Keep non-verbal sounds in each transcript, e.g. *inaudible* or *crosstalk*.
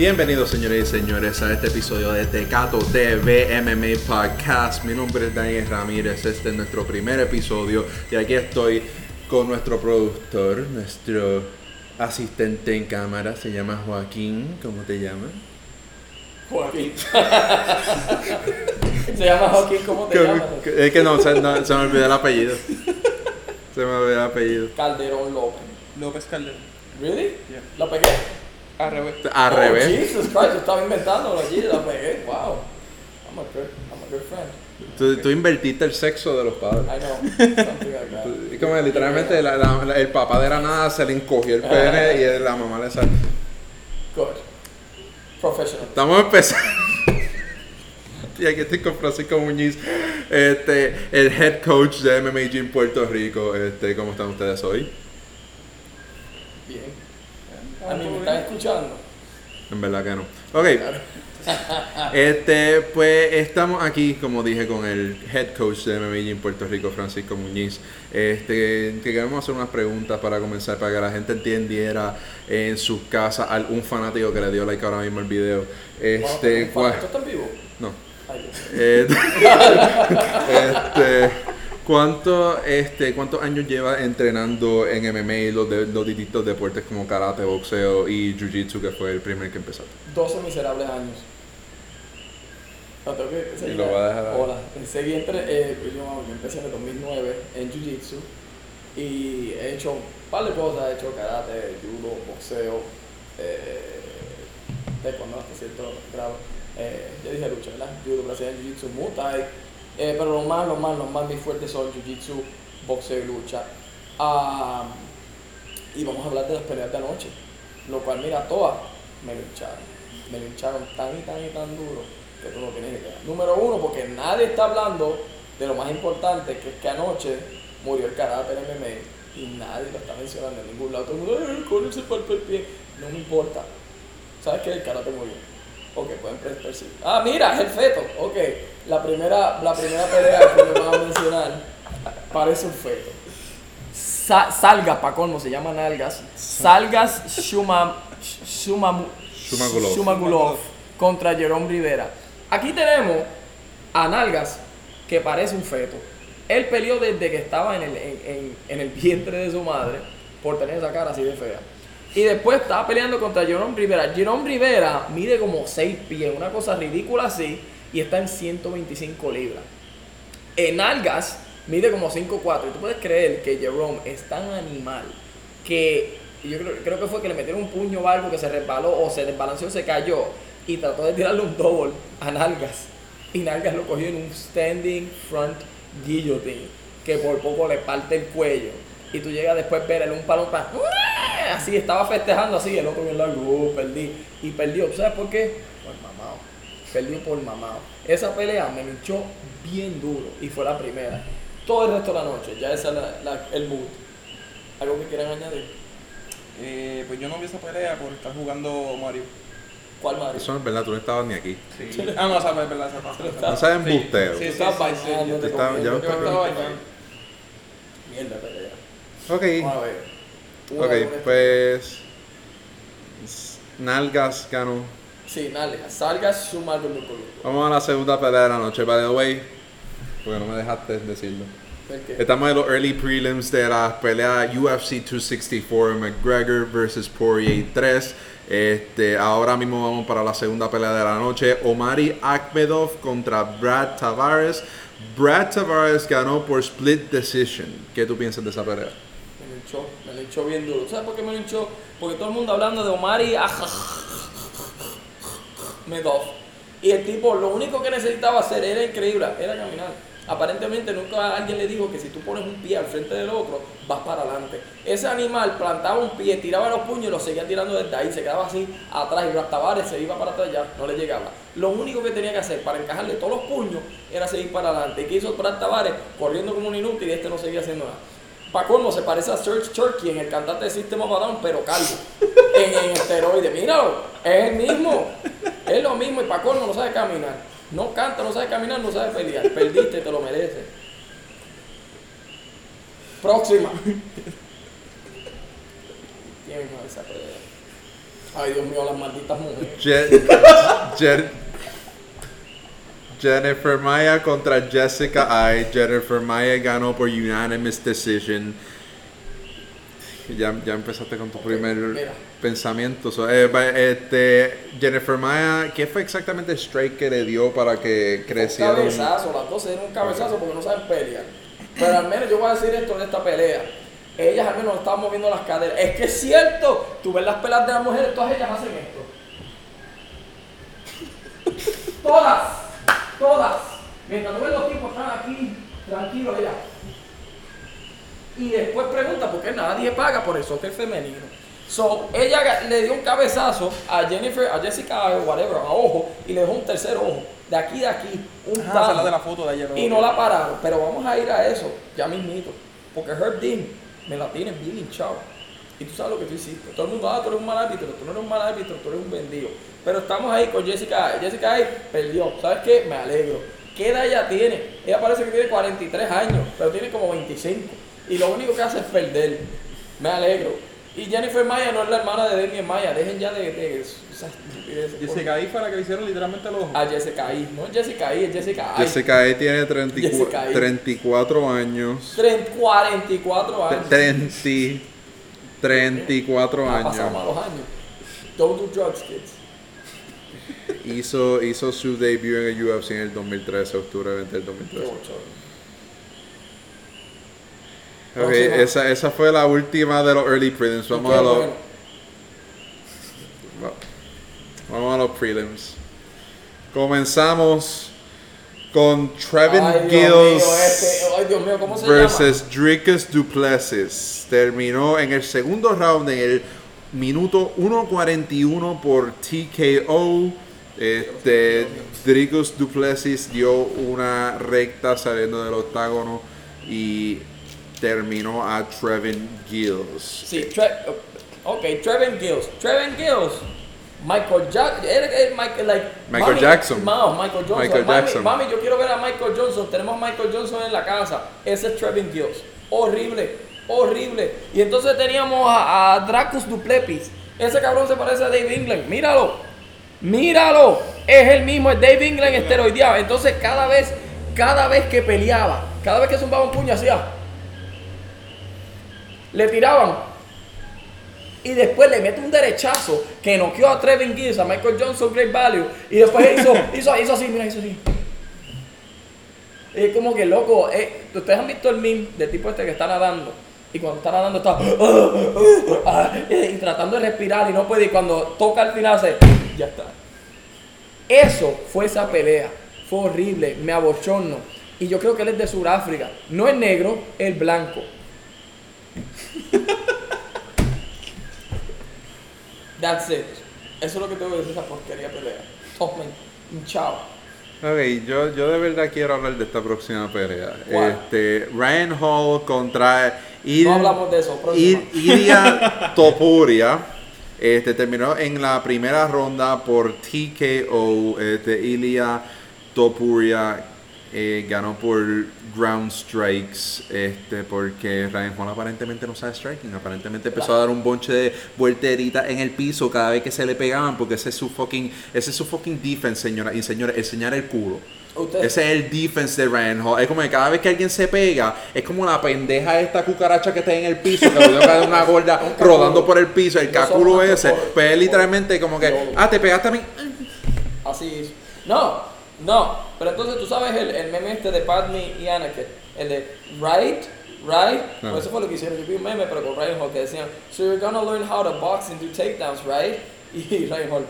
Bienvenidos señores y señores a este episodio de Tecato TV MMA Podcast. Mi nombre es Daniel Ramírez, este es nuestro primer episodio y aquí estoy con nuestro productor, nuestro asistente en cámara, se llama Joaquín, ¿cómo te llamas? Joaquín. *laughs* se llama Joaquín, ¿cómo te llamas? Es que no, se, no, se me olvidó el apellido. Se me olvidó el apellido. Calderón López. López Calderón. ¿Really? Yeah. ¿La pegué? Al revés. Al Oh, revés. Jesus Christ, yo estaba inventándolo allí, la pegué. Wow. I'm a good, I'm a good friend. Tú, tú invertiste el sexo de los padres. I know. Something like como literalmente la- la- la- el papá de la nada se le encogió el pene y la mamá le salió. Good. Professional. Estamos empezando. *laughs* Y aquí estoy con Francisco Muñiz, este, el head coach de MMA Gym Puerto Rico. Este, ¿Cómo están ustedes hoy? A mí me están escuchando. En verdad que no. Ok. Este, pues estamos aquí, como dije, con el head coach de Gym Puerto Rico, Francisco Muñiz. Este, que queremos hacer unas preguntas para comenzar, para que la gente entendiera en sus casas algún fanático que le dio like ahora mismo el video. Este, ¿Esto está en vivo? no. Ay. Eh, *laughs* este, ¿cuánto, este, ¿Cuántos años lleva entrenando en MMA y los, de- los distintos deportes como karate, boxeo y jiu-jitsu, que fue el primer que empezó? 12 miserables años. No, tengo que seguir. Y lo va a dejar. Hola. Seguí entre, eh, yo, yo empecé en el 2009 en Jiu Jitsu y he hecho un par de cosas. He hecho karate, judo, boxeo, eh, taekwondo hasta cierto grado. Eh, ya dije lucha, ¿verdad? Judo, brasileño, Jiu Jitsu, Muay Thai. Eh, pero lo más, lo más, lo más mis fuertes son Jiu Jitsu, boxeo y lucha. Ah, y vamos a hablar de las peleas de anoche. Lo cual, mira, todas me lincharon. Me lincharon tan y tan y tan duro que tú no tienes idea. Número uno, porque nadie está hablando de lo más importante, que es que anoche murió el en MMA y nadie lo está mencionando en ningún lado. Todo el mundo, "Ay, el pie. No me importa. ¿Sabes que el karate murió? Ok, pueden per- percibir. Ah, mira, es el feto. Ok, la primera, la primera pelea que me van a mencionar parece un feto. Sa- Salgas, pa' colmo, se llama Nalgas. Salgas Shuma, Shumamu- Shumagulov. Shumagulov contra Jerome Rivera. Aquí tenemos a Nalgas, que parece un feto. Él peleó desde que estaba en el, en, en- en el vientre de su madre por tener esa cara así de fea. Y después estaba peleando contra Jerome Rivera. Jerome Rivera mide como 6 pies, una cosa ridícula así, y está en 125 libras. En algas mide como 5'4 y tú puedes creer que Jerome es tan animal que yo creo, creo que fue que le metieron un puño o algo que se resbaló o se desbalanceó, se cayó y trató de tirarle un double a Nalgas. Y Nalgas lo cogió en un standing front guillotine que por poco le parte el cuello. Y tú llegas después a ver un palo para... Así estaba festejando así, el otro bien largo, "Oh, perdí. Y perdió. ¿Sabes por qué? Perdió por mamado. Esa pelea me hinchó bien duro y fue la primera. Todo el resto de la noche, ya esa es la- la- el mood. ¿Algo que quieran añadir? Eh, pues yo no vi esa pelea por estar jugando Mario. ¿Cuál Mario? Eso no es verdad, tú no estabas ni aquí. Sí. Ah, no, esa es verdad, esa. No sabes embustero. Sí, sí, sí, sí, bailando, yo te estaba- bailando. Mierda pelea. Ok. Vamos a ver. Una, Ok, una- pues. Nalgas ganó. Sí, Nalga. Salga su mal Vamos a la segunda pelea de la noche, by the way. Porque no me dejaste decirlo. ¿El qué? Estamos en los early prelims de la pelea UFC 264 McGregor vs Poirier 3. Este, ahora mismo vamos para la segunda pelea de la noche. Omari Akmedov contra Brad Tavares. Brad Tavares ganó por split decision. ¿Qué tú piensas de esa pelea? Me linchó, me linchó bien duro. ¿Sabes por qué me linchó? Porque todo el mundo hablando de Omar y Y el tipo lo único que necesitaba hacer era increíble, era caminar. Aparentemente nunca alguien le dijo que si tú pones un pie al frente del otro, vas para adelante. Ese animal plantaba un pie, tiraba los puños y lo seguía tirando desde ahí, se quedaba así atrás y Brad Tavares se iba para atrás ya, no le llegaba. Lo único que tenía que hacer para encajarle todos los puños era seguir para adelante. ¿Y qué hizo Brad Tavares? Corriendo como un inútil y este no seguía haciendo nada. Pa' colmo, se parece a Serge Turkey en el cantante de System of a Down, pero calvo. *laughs* en, en esteroide. Míralo, es el mismo. Es lo mismo y pa' colmo no sabe caminar. No canta, no sabe caminar, no sabe pelear. Perdiste, te lo mereces. Próxima. ¿Quién es esa pelea? Ay, Dios mío, las malditas mujeres. Je- Jen- Jennifer Maya contra Jessica Ai. Jennifer Maya ganó por unanimous decision. Ya, ya empezaste con tu primer mira. pensamiento. So, eh, este, Jennifer Maya, ¿qué fue exactamente el strike que le dio para que creciera? un- cabezazo, las dos se dieron un cabezazo porque no saben pelear. Pero al menos yo voy a decir esto de esta pelea. Ellas al menos estaban moviendo las caderas. Es que es cierto, tú ves las peleas de las mujeres, todas ellas hacen esto. *laughs* Todas, todas. Mientras tú ves los tipos están aquí, tranquilos ellas. Y después pregunta por qué nadie paga por el soccer femenino. So, ella le dio un cabezazo a Jennifer, a Jessica, o whatever, a ojo, y le dejó un tercer ojo. De aquí, de aquí, un esa es la tajo. de la foto de ayer. Y no la pararon, pero vamos a ir a eso, ya mismito. Porque Herb Dean me la tiene bien hinchado. Y tú sabes lo que tú hiciste. Todo el mundo, ah, tú eres un mal árbitro, tú no eres un mal árbitro, tú eres un vendido. Pero estamos ahí con Jessica. Jessica Ay perdió. ¿Sabes qué? Me alegro. ¿Qué edad ella tiene? Ella parece que tiene 43 años, pero tiene como 25. Y lo único que hace es perder. Me alegro. Y Jennifer Maya no es la hermana de Daniel Maya. Dejen ya de, de esas estupideces. Jessica ahí fue la que le hicieron literalmente el ojo. A Jessica Ay. No es Jessica Ay, es Jessica Ay. Jessica Ai tiene 34, Jessica Ai. 34 años. Tre- 44 años. 30, 34 Ha pasado años. malos años. Don't do drugs, kids. Hizo, hizo su debut en el UFC en el 2013, octubre 20 del 2013. Ok, esa, esa fue la última de los early prelims. Vamos a los, vamos a los prelims. Comenzamos con Trevin Ay, Gills este- ay, Dios mío, ¿cómo se versus Dricus Duplessis. Terminó en el segundo round en el minuto 1.41 por TKO. Este, Dricus Duplessis dio una recta saliendo del octágono y terminó a Trevin Gills. Sí, Tre ok, Trevin Gills. Trevin Gills. Michael Jackson. Michael, like, Michael mami, Jackson. Michael Johnson. Michael mami, Jackson. Mami, yo quiero ver a Michael Johnson. Tenemos a Michael Johnson en la casa. Ese es Trevin Gills. Horrible, horrible. Y entonces teníamos a, a Dracus Duplepis. Ese cabrón se parece a Dave England. Míralo. Míralo. Es el mismo, es Dave England esteroideado. Entonces cada vez, cada vez que peleaba, cada vez que zumbaba un puño hacía. Le tiraban. Y después le mete un derechazo que noqueó a Trevin Gills, a Michael Johnson, Great Value. Y después hizo, *laughs* hizo, hizo así, mira, hizo así. Es como que loco. eh, Ustedes han visto el meme del tipo este que está nadando. Y cuando está nadando está. *laughs* ah, y tratando de respirar y no puede. Y cuando toca al final se. Ya está. Eso fue esa pelea. Fue horrible. Me abochorno. Y yo creo que él es de Sudáfrica. No es negro, es blanco. *laughs* That's it. Eso es lo que tengo que decir de esa porquería pelea. Tomen. Chao. Ok, yo, yo de verdad quiero hablar de esta próxima pelea. ¿Cuál? Este, Ryan Hall contra Il- No hablamos de eso. Il- Ilia *laughs* Topuria. Este, terminó en la primera ronda por TKO. Este, Ilia Topuria eh, ganó por ground strikes. Este, porque Ryan Hall aparentemente no sabe striking. Aparentemente empezó a dar un bonche de vuelteritas en el piso cada vez que se le pegaban. Porque ese es su fucking, ese es su fucking defense, señora y señores. Enseñar el culo. Usted- Ese es el defense de Ryan Hall. Es como que cada vez que alguien se pega, es como la pendeja esta cucaracha que está en el piso, que lo caer una gorda *laughs* rodando por el piso, el caculo ese. Pues es literalmente como que, ah, te pegaste a mí. Así es. No, no. Pero entonces tú sabes el, el meme este de Padme y Anakin. El de right, right. No. Pues eso fue lo que hicieron. Yo vi un meme, pero con Ryan Hall que decían, so you're gonna learn how to box and do takedowns, right? *laughs* Y Ryan Hall,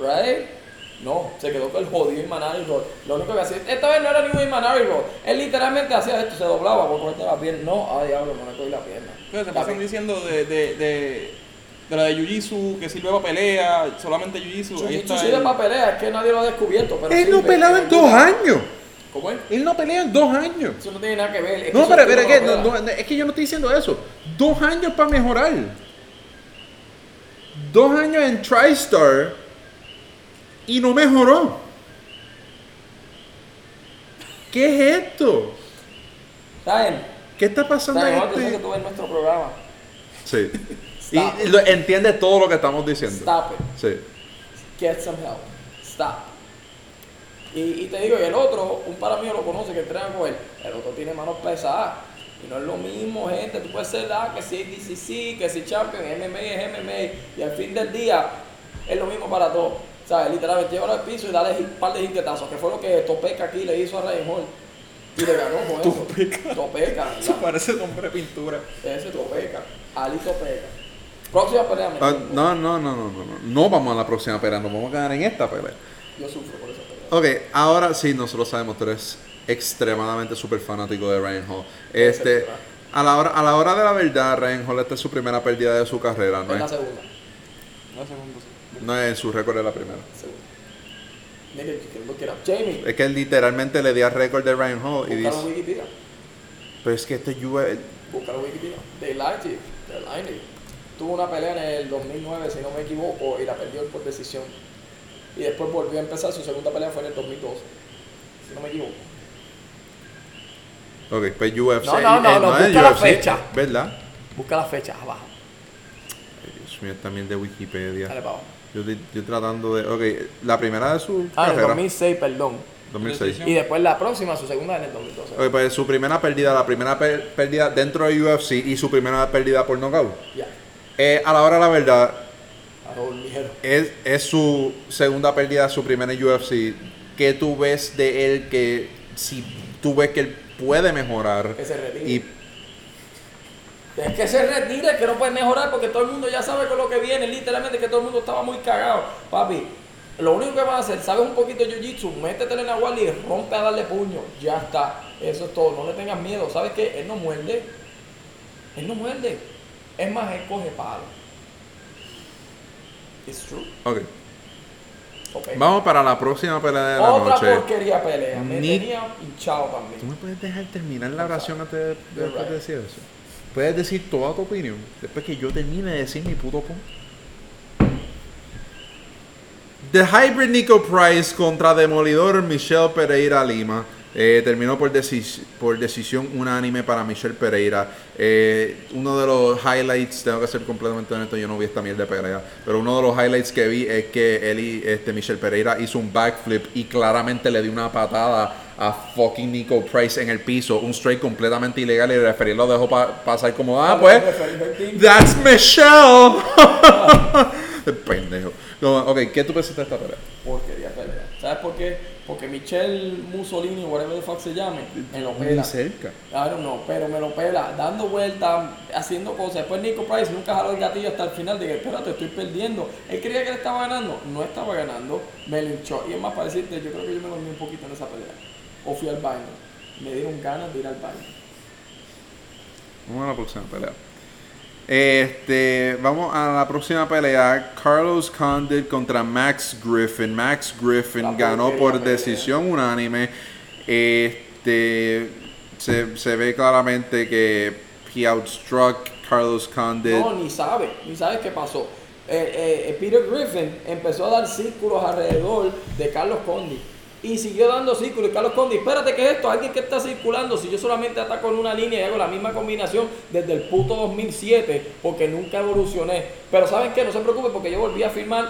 right? No, se quedó con el jodido Imanari Roll. Lo único que hacía, esta vez no era ningún Imanari Roll. Él literalmente hacía esto, se doblaba por cortar la pierna. No, ah, diablo, me cogí la pierna. Entonces, se La pasan diciendo de, de, de, de la de Jiu-Jitsu, que sirve para pelea, solamente Jiu-Jitsu. Sirve el- para pelea, es que nadie lo ha descubierto. Pero Él no peleaba en dos años. ¿Cómo es? Él no pelea en dos años. Eso no tiene nada que ver. es No, pero, pero es, no que, no- no, es que yo no estoy diciendo eso. Dos años para mejorar. Dos años en TriStar y no mejoró. ¿Qué es esto? Saben, ¿Qué está pasando saben, en sé que este? tú ves nuestro programa. Sí. *laughs* Y, Stop y it. lo- entiende todo lo que estamos diciendo. Stop it. Sí. Get some help. Stop. Y, y te digo, y el otro, un para mí lo conoce que entrena con él, el otro tiene manos pesadas. Y no es lo mismo, gente. Tú puedes ser ah, que si DCC, que si Champion, MMA es MMA. Y al fin del día es lo mismo para todos. ¿Sabes? Literalmente llévalo al piso y dale un par de jinquetazos, que fue lo que Topeca aquí le hizo a Ryan Hall. Y le ganó con eso. Topeca. Topeca. Parece nombre de pintura. Ese Topeca. Ali Topeca. Próxima pelea, Ah, tengo. no, no, no, no, no, no. No vamos a la próxima pelea, nos vamos a quedar en esta pelea. Yo sufro por esa pelea. Ok, ahora sí, nosotros sabemos, tú eres extremadamente súper fanático de Ryan Hall. Este, a la, hora, a la hora de la verdad, Ryan Hall, esta es su primera pérdida de su carrera, ¿no Es la es, segunda. No es su récord de la primera. Segunda. Nigga, you can look it up. Jamie, Es que él literalmente le dio el récord de Ryan Hall y en dice, Wikipedia. pero es que este Búscalo en Wikipedia. They lied to you. They're lying to you. Tuvo una pelea en el 2009, si no me equivoco, y la perdió por decisión. Y después volvió a empezar, su segunda pelea fue en el 2012. Si no me equivoco. ok, pues UFC, No, no, no, eh, no, busca la UFC, fecha. ¿verdad? Busca la fecha abajo. Ay, Dios mío, también de Wikipedia. Dale para abajo. Yo estoy, yo tratando de, ok, la primera de su Ah, en el carrera, 2006, perdón. 2006. Y después la próxima, su segunda en el 2012. Ok, pues su primera pérdida, la primera pérdida dentro de UFC y su primera pérdida por knockout. Ya. Eh, a la hora de la verdad, es, es su segunda pérdida, su primera en UFC. ¿Qué tú ves de él que si tú ves que él puede mejorar? Que se retire. Y Es que se retire, que no puede mejorar porque todo el mundo ya sabe con lo que viene. Literalmente que todo el mundo estaba muy cagado. Papi, lo único que vas a hacer, sabes un poquito de jiu-jitsu, métetele en la guardia y rompe a darle puño. Ya está. Eso es todo. No le tengas miedo. ¿Sabes qué? Él no muerde. Él no muerde. Es más, él coge palo. It's true. ok, Ok. vamos para la próxima pelea de la Otra noche. porquería pelea. Me Ni- tenía hinchado ¿Tú también. me puedes dejar terminar la oración antes de, decir eso? Puedes decir toda tu opinión después que yo termine de decir mi puto punto. The Hybrid Nico Price contra Demolidor Michelle Pereira Lima. Eh, terminó por, decis- por decisión unánime para Michelle Pereira. Eh, uno de los highlights, tengo que ser completamente honesto, yo no vi esta mierda de pelea, pero uno de los highlights que vi es que él y este, Michelle Pereira hizo un backflip y claramente le dio una patada a fucking Nico Price en el piso, un straight completamente ilegal y el referee lo dejó pa- pasar como, ah, pues, That's Michelle. *laughs* Pendejo. No, ok, ¿qué tú pensaste de esta pelea. ¿Sabes por qué? Porque Michelle Mussolini, whatever the fuck se llame, me lo pela. Ni cerca. Don't know, pero me lo pela, dando vueltas, haciendo cosas. Después Nico Price nunca jaló el gatillo hasta el final de que, espérate, estoy perdiendo. Él creía que él estaba ganando, no estaba ganando, me linchó. Y es más, para decirte, yo creo que yo me dormí un poquito en esa pelea. O fui al baño. Me dieron ganas de ir al baño. Vamos a la próxima pelea. Este, vamos a la próxima pelea. Carlos Condit contra Max Griffin. Max Griffin ganó por decisión unánime. Este, se, se ve claramente que he outstruck Carlos Condit. No, ni sabe, ni sabe qué pasó. Eh, eh, Peter Griffin empezó a dar círculos alrededor de Carlos Condi. Y siguió dando círculos. Y Carlos Condi, espérate, ¿qué es esto? Alguien que está circulando. Si yo solamente ataco en una línea y hago la misma combinación desde el puto 2007, porque nunca evolucioné. Pero ¿saben qué? No se preocupen porque yo volví a firmar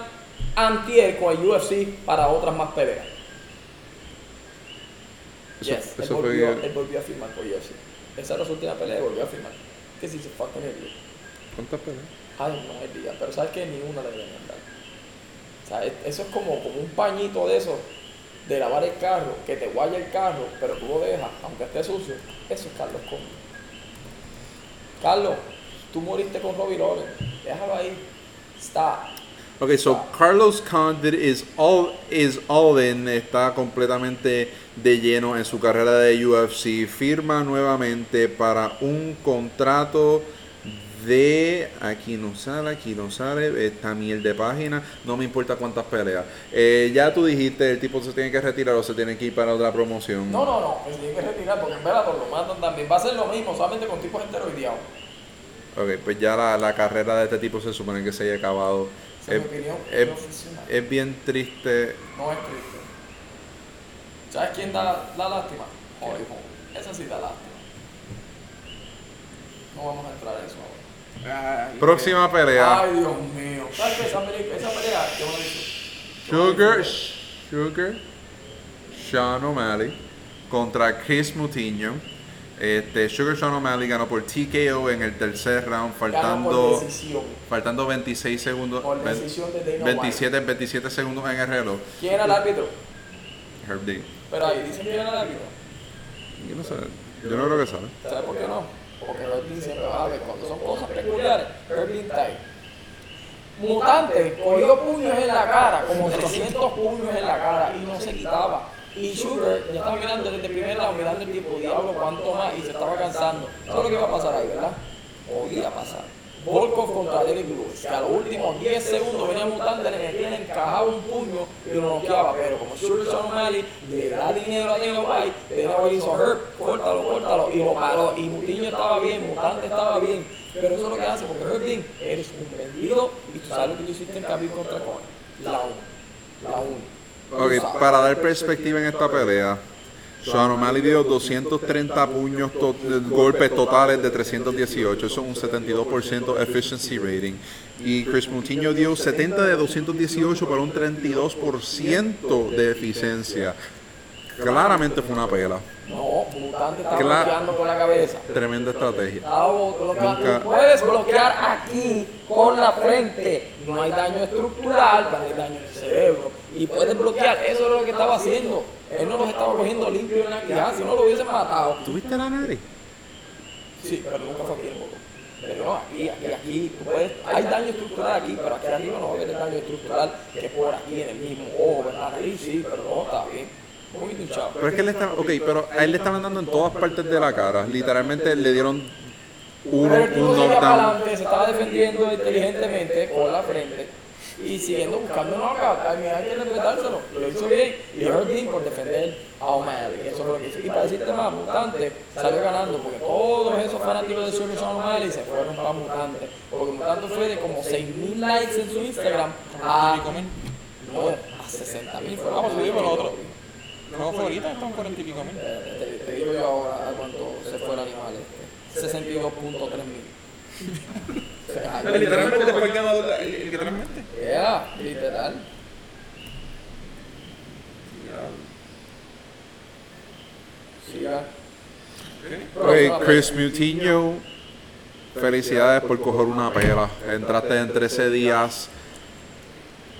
antier con el UFC para otras más peleas. Eso- Yes, eso él, fue- volvió, él volvió a firmar con UFC. Esa era su última pelea y volvió a firmar. Que si se fucking idiot. ¿Cuántas peleas? Ay, no hay día, pero sabes que ni una le deben dar. O sea, es- eso es como, como un pañito de eso, de lavar el carro, que te guaya el carro, pero tú lo dejas, aunque esté sucio. Eso es Carlos Conde. Carlos, tú moriste con Robbie Lawrence. Déjalo ahí. Stop. Ok, so Carlos Condit is all, is all in, está completamente de lleno en su carrera de UFC, firma nuevamente para un contrato de, aquí no sale, aquí no sale, esta miel de página, no me importa cuántas peleas. Eh, ya tú dijiste, el tipo se tiene que retirar o se tiene que ir para otra promoción. No, no, no, se tiene que retirar porque en Bellator lo matan también. Va a ser lo mismo, solamente con tipos esteroideados. Ok, pues ya la, la carrera de este tipo se supone que se haya acabado. Esa es Es, es- bien triste. No es triste. ¿Sabes quién da, da lástima? Holly. Esa sí da lástima. No vamos a entrar en eso ahora. Ay, Próxima pelea. Ay, Dios mío. ¿Sabes qué? Esa pelea, esa pelea, yo no la he visto. Sugar, Sugar, Sean O'Malley contra Chris Moutinho. Este, Sugar Sean O'Malley ganó por TKO en el tercer round, faltando, faltando 26 segundos, Por ven- decisión de Dana 27, 27 segundos en el reloj. ¿Quién era el árbitro? Herb Dean. Pero ahí dicen que era el árbitro. Yo no sé, yo no creo que sabe. ¿Sabes por qué no? Porque Dean siempre a cuando son cosas peculiares. Dean está. Mutante cogió puños en la cara, como 300 puños en la cara y no se quitaba. Y Sugar ya estaba mirando desde el primer lado, mirando el tipo, diablo, cuánto más, y se estaba cansando. Eso es lo que iba a pasar ahí, ¿verdad? Podía pasar. Volkov contra Derek Lewis, que a los últimos 10 segundos venía Mutante, le metía, le encajaba un puño y lo noqueaba. Pero como Sean O'Malley le da dinero a Dana White, Dana White hizo Herb, córtalo, córtalo, y lo paró. Y Mutiño estaba bien, Mutante estaba bien. Pero eso es lo que hace, porque Herb Dean, eres un vendido y tú sabes lo que tú hiciste en Khabib contra Conor. La 1. La 1. Ok, para dar perspectiva en esta pelea, Sean O'Malley dio 230 puños, to- golpes totales de 318, eso es un 72% efficiency rating. Y Chris Moutinho dio 70 de 218 para un 32% de eficiencia. Claramente fue una pela, No, Mutante estaba Claro. bloqueando con la cabeza. tremenda estrategia. Nunca- puedes bloquear aquí con la frente. No hay daño estructural, pero hay daño en el cerebro. Y puedes bloquear. Eso es lo que estaba haciendo. Él no los estaba cogiendo limpio en la quijada. Si no lo hubiesen matado. ¿Tuviste la nariz? Sí, pero nunca fue aquí en. Pero no, aquí, aquí, aquí, tú puedes, hay daño estructural aquí, pero aquí arriba no va a haber el daño estructural que es por aquí en el mismo ojo. Ahí sí, pero no, está bien. Poquito hinchado. Pero es que él está, ok, pero a él le estaban dando en todas partes de la cara. Literalmente le dieron uno, un knockdown. se estaba defendiendo inteligentemente con la frente y siguiendo buscando knockout. A mí hay que respetárselo, lo hizo bien. Y Herb Dean por defender a O'Malley, eso fue lo que hizo. Y para decirte más, Mutante salió ganando porque todos esos fanáticos de Sugar Sean O'Malley se fueron para Mutante. Porque Mutante fue de como 6.000 likes en su Instagram a, no, a 60.000 fue Vamos, subimos lo otro. Luego fue ahorita, están cuarenta y pico mil. Te, te digo yo ahora a cuánto se fue el animal este. 62.3 mil. *laughs* Literalmente fue el el- literalmente. Yeah, literal. Siga. Ok, Chris Moutinho, felicidades por coger una pela. Entraste en 13 días.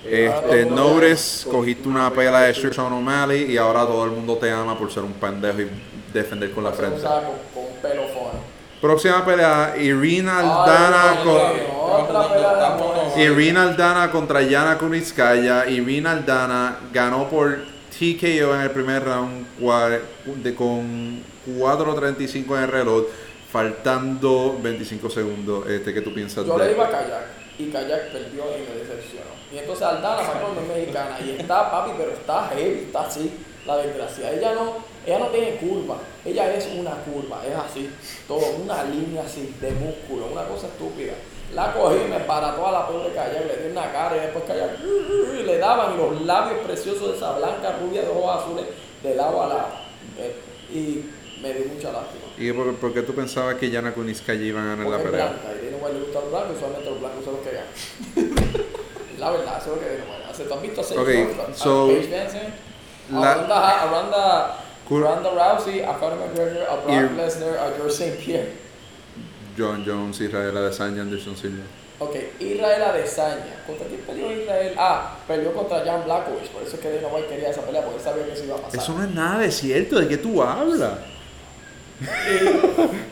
Este, Notice, cogiste una pela de Sean O'Malley y ahora todo el mundo te ama por ser un pendejo y defender con la frente. con un pelo fono. Próxima pelea, Irina Aldana Ay, con... Irina Aldana contra Yana Kunitskaya. Irina Aldana ganó por TKO en el primer round de- con 4.35 en el reloj, faltando 25 segundos. Este, ¿Qué tú piensas Yo le iba a Kayak y Kayak perdió y me decepcionó. Y entonces Aldana sacó es mexicana y está papi, pero está heavy, está así, la desgracia. Ella no, ella no tiene curva, ella es una curva, es así, todo, una línea así de músculo, una cosa estúpida. La cogí me parató a la pobre Kayak, le di una cara y después y le daban los labios preciosos de esa blanca rubia de ojos azules de lado a lado. Eh, Y me dio mucha lástima. ¿Y por, por qué tú pensabas que Yana Kunitskaya iba a ganar la Porque es pelea? blanca y Dana White le gusta los blancos y solamente los blancos son los que ganan. *laughs* la verdad, eso es lo que White hace. ¿Tú has visto a Sage Ok, Northrup, a so, la- a Ronda, Rousey, a Conor McGregor, a Brock Lesnar, a George St. Pierre? John Jones, Israel Adesanya, Anderson Silva. Ok, Israel Adesanya. ¿Contra quién peleó Israel? Ah, peleó contra Jan Blackovich. Por eso es que Dana White quería esa pelea, porque sabía que eso iba a pasar. Eso no es nada de cierto, ¿de qué tú hablas?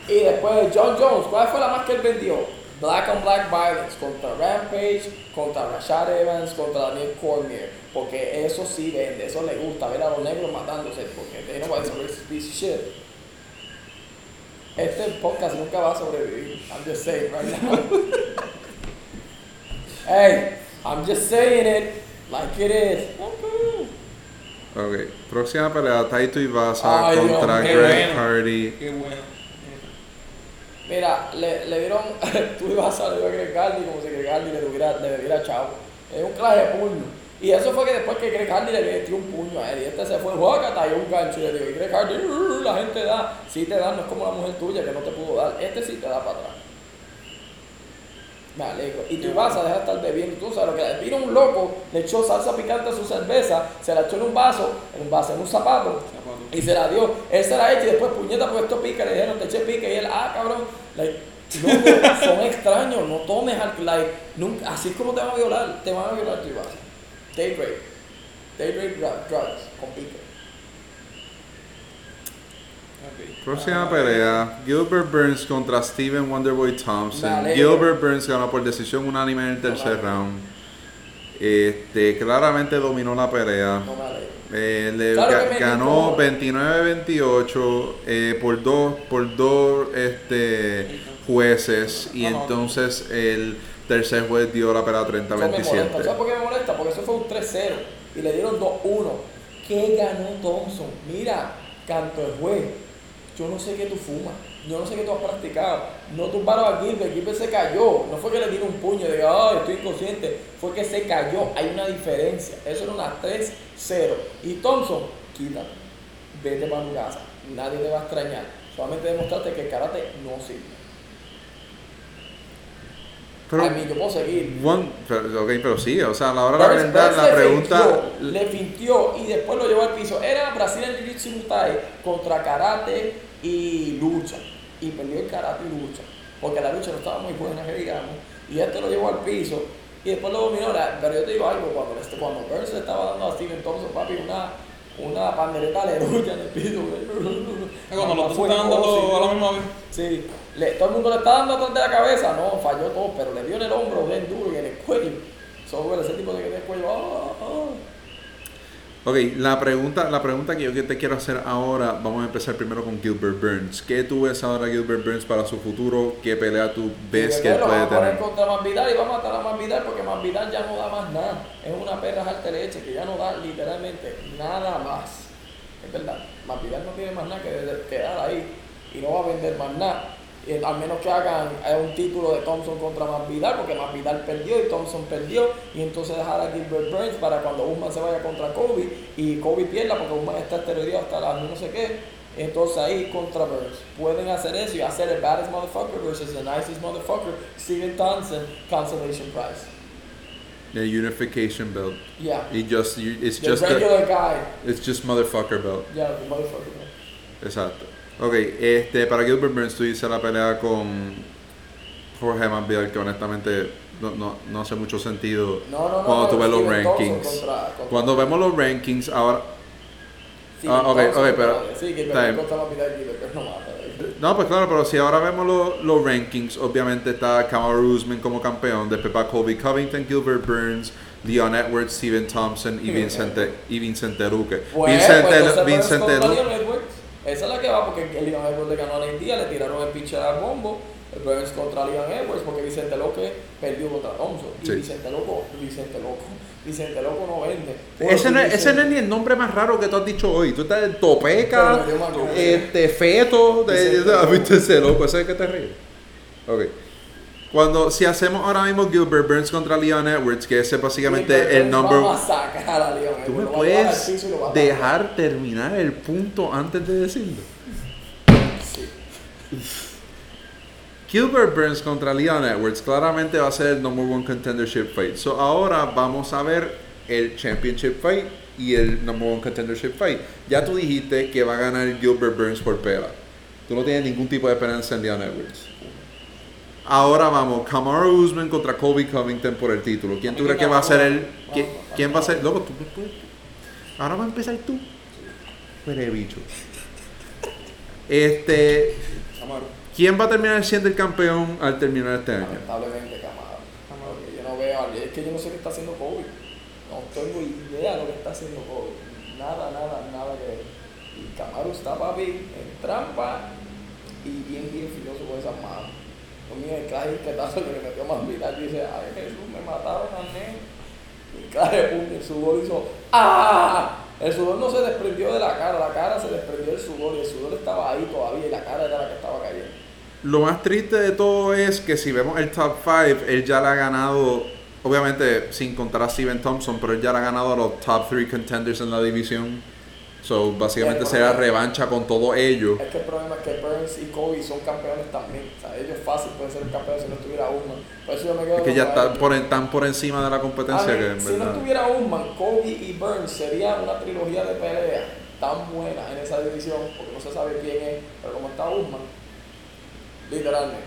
Y, y después John Jones, ¿cuál fue la más que él vendió? Black on Black Violence contra Rampage, contra Rashad Evans, contra Daniel Cormier. Porque eso sí vende, eso le gusta ver a los negros matándose. Porque they know it's a racist piece of shit. Este podcast nunca va a sobrevivir. I'm just saying right now. *laughs* hey, I'm just saying it like it is. Ok, próxima pelea, Taito Ibasa Ay, contra. Greg Hardy. Qué bueno. Mira, le, le dieron, *laughs* tú ibas a salir a Greg Hardy como si Greg Hardy le tuviera, le debiera chavo. Es un clase de puño. Y eso fue que después que Greg Hardy le metió un puño a él y este se fue, ¡guácata! y un gancho y le digo, y Greg Hardy, "Uh, la gente da, sí te da, no es como la mujer tuya que no te pudo dar, este sí te da para atrás. Me alegro. Y tú vas a dejar de estar bebiendo. Tú sabes lo que vino un loco, le echó salsa picante a su cerveza, se la echó en un vaso, en un vaso, en un zapato, y se la dio. Él se la y después, puñeta, pues esto pica. Le dijeron, te eché pica. Y él, ah, cabrón. Like, loco, son extraños. No tomes al- like, nunca, así es como te van a violar. Te van a violar tu. Date rape. Drug- drugs con pica. Próxima Ah, pelea, Gilbert Burns contra Steven Wonderboy Thompson. Gilbert Burns ganó por decisión unánime en el tercer round. Este, claramente dominó la pelea. No. Eh, le Claro ga- ganó incomoda. 29-28 eh, por dos, por dos este, jueces y No, no. entonces el tercer juez dio la molesta. 30-27. ¿Sabes por qué me molesta? Porque eso fue un 3-0 y le dieron 2-1. ¿Qué ganó Thompson? Mira, canto el juez. Yo no sé qué tú fumas. Yo no sé qué tú has practicado. No tumbaron a Gilbert. Gilbert se cayó. No fue que le dieron un puño de ay, estoy inconsciente. Fue que se cayó. Hay una diferencia. Eso era una 3-0. Y Thompson, quítate. Vete para tu casa. Nadie te va a extrañar. Solamente demostraste que el karate no sirve. Pero, a mí yo puedo seguir. one- pero, ok, pero sí, o sea, a la hora de la la pregunta... fintió, le fintió y después lo llevó al piso. Era Brazilian Jiu-Jitsu Muay Thai contra karate y lucha. Y perdió el karate y lucha. Porque la lucha no estaba muy buena, que digamos. Y este lo llevó al piso. Y después lo dominó. La- Pero yo te digo algo, cuando, este- cuando Burns le estaba dando a Steven Thompson, papi, una, una pandereta aleluya en el piso. Cuando los dos dando a la misma vez. Sí, le- todo el mundo le está dando atrás de la cabeza, no, falló todo, pero le dio en el hombro bien duro y en el cuello. Duele, ese tipo de que tiene el cuello. ah, ah. Ok, la pregunta, la pregunta que yo que te quiero hacer ahora, vamos a empezar primero con Gilbert Burns. ¿Qué tú ves ahora Gilbert Burns para su futuro? ¿Qué pelea tú ves que puede a poner tener? contra Masvidal y va a matar a Masvidal porque Masvidal ya no da más nada. Es una perra arte leche que ya no da literalmente nada más. Es verdad, Masvidal no tiene más nada que quedar ahí y no va a vender más nada. Al menos que hagan eh, un título de Thompson contra Masvidal porque Masvidal perdió y Thompson perdió y entonces dejar a Gilbert Burns para cuando Usman se vaya contra Kobe y Kobe pierda porque Usman está esteroideado hasta las no sé qué. Entonces ahí contra Burns. Pueden hacer eso y hacer el baddest motherfucker versus the nicest motherfucker, Steven Thompson, consolation prize. The unification belt. Yeah. It just, it's The just, the- regular guy. it's just motherfucker belt. Yeah, the motherfucker. Exacto. Ok, este, para Gilbert Burns tú dices la pelea con Jorge Masvidal que honestamente no, no, no hace mucho sentido No, no, no. cuando tú ves los Steven rankings. contra- contra- Cuando vemos los rankings, ahora... Ah, ok, ok, pero- Sí, está Gilbert no mata. No, pues claro, pero si ahora vemos lo- los rankings, obviamente está Kamaru Usman como campeón, después va Colby Covington, Gilbert Burns, Leon Edwards, Steven Thompson y Vincente, y Vincente Luque. Pues, pues, Luque. Esa es la que va porque el Leon Edwards le ganó a la India, le tiraron el pitcher al bombo. El Burns contra Leon Edwards porque Vicente Loque perdió contra Thompson. Y Sí. Vicente Loco, Vicente Loco, Vicente Loco no vende. Ese no, ese no es ni el nombre más raro que tú has dicho hoy. Tú estás de topeca, este, feto, de, Vicente ¿has Loco. ese loco? ¿Ese es el que te ríes? Ok. Cuando, si hacemos ahora mismo Gilbert Burns contra Leon Edwards, que ese es básicamente Gilbert el number Vamos a sacar a Leon ¿Tú me lo a puedes lo a dejar terminar el punto antes de decirlo? Sí. Gilbert Burns contra Leon Edwards claramente va a ser el number one contendership fight. So ahora vamos a ver el championship fight y el number one contendership fight. Ya tú dijiste que va a ganar Gilbert Burns por pela. Tú no tienes ningún tipo de esperanza en Leon Edwards. Ahora vamos, Kamaru Usman contra Kobe Covington por el título. ¿Quién tú crees que va a ser el... ¿Quién, quién va a ser? Loco, tú puedes- Ahora va a empezar tú. Huele bicho. Este... ¿Quién va a terminar siendo el campeón al terminar este año? Lamentablemente, Camaro. Porque yo no veo, es que yo no sé qué está haciendo Kobe. No tengo idea de lo que está haciendo Kobe. Nada, nada, nada que ver. Y Camaro está papi en trampa y bien, bien filoso con esas manos. Mira el clase que metió más vida y dice, ay Jesús, me mataron a nene. Y clase, pum, el sudor hizo, ¡ah! El sudor no se desprendió de la cara, la cara se desprendió del sudor y el sudor estaba ahí todavía y la cara era la que estaba cayendo. Lo más triste de todo es que si vemos el top 5, él ya le ha ganado, obviamente sin contar a Steven Thompson, pero él ya ha ganado a los top 3 contenders en la división. So, básicamente será revancha con todo ello. Es que el problema es que Burns y Kobe son campeones también. O sea, ellos fácil pueden ser campeones si no estuviera Usman. Por eso yo me quedo Es que ya están por, en- tan por encima de la competencia ver, que en si no estuviera Usman, Kobe y Burns sería una trilogía de pelea tan buena en esa división, porque no se sabe quién es, pero como está Usman, literalmente.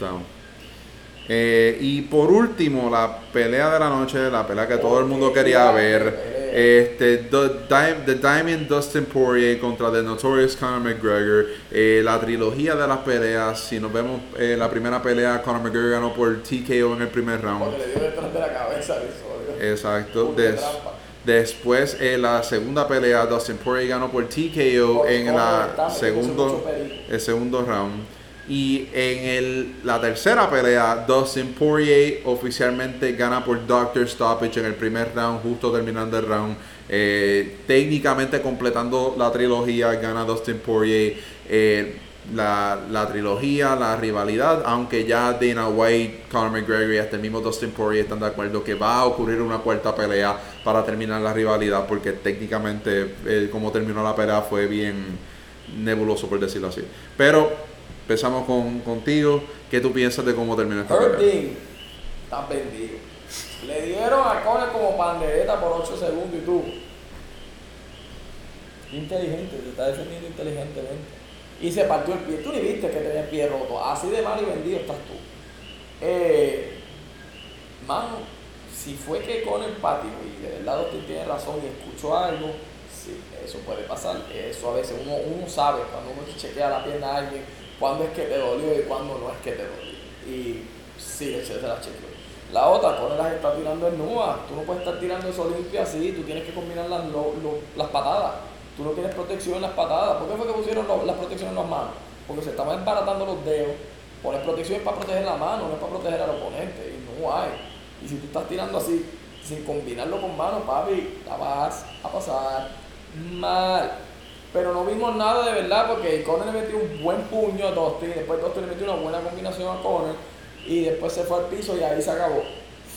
Down. Eh, y por último, la pelea de la noche, la pelea que todo el mundo quería ver. Este, the, Di- the Diamond Dustin Poirier contra The Notorious Conor McGregor. Eh, la trilogía de las peleas. Si nos vemos eh, la primera pelea, Conor McGregor ganó por TKO en el primer round. Porque le dio detrás de la cabeza eso. Exacto. Des- después, eh, la segunda pelea, Dustin Poirier ganó por TKO en Conor la está segundo, el segundo round. Y en el, la tercera pelea, Dustin Poirier oficialmente gana por Doctor Stoppage en el primer round, justo terminando el round. Eh, técnicamente completando la trilogía, gana Dustin Poirier. Eh, la, la trilogía, la rivalidad, aunque ya Dana White, Conor McGregor y hasta el mismo Dustin Poirier están de acuerdo que va a ocurrir una cuarta pelea para terminar la rivalidad, porque técnicamente eh, como terminó la pelea fue bien nebuloso, por decirlo así. Pero empezamos con, contigo. ¿Qué tú piensas de cómo terminó esta Herb pelea? Dean está vendido. Le dieron a Conor como pandereta por 8 segundos y tú. Inteligente, te está defendiendo inteligentemente. Y se partió el pie. Tú ni viste que tenía el pie roto. Así de mal y vendido estás tú. Eh, mano, si fue que Conor patinó y de verdad usted tiene razón y escuchó algo, sí, eso puede pasar. Eso a veces uno, uno sabe cuando uno chequea la pierna a alguien, cuándo es que te dolió y cuándo no es que te dolió. Y sí, se se la otra, Conor las está tirando en nua. Tú no puedes estar tirando eso limpio así. Tú tienes que combinar las, lo- lo- las patadas. Tú no tienes protección en las patadas. ¿Por qué fue que pusieron lo- las protecciones en las manos? Porque se estaban embaratando los dedos. Poner protección para proteger la mano, no es para proteger al oponente. Y no hay. Y si tú estás tirando así, sin combinarlo con mano, papi, la vas a pasar mal. Pero no vimos nada de verdad porque Conor le metió un buen puño a Dustin, después Dustin le metió una buena combinación a Conor y después se fue al piso y ahí se acabó.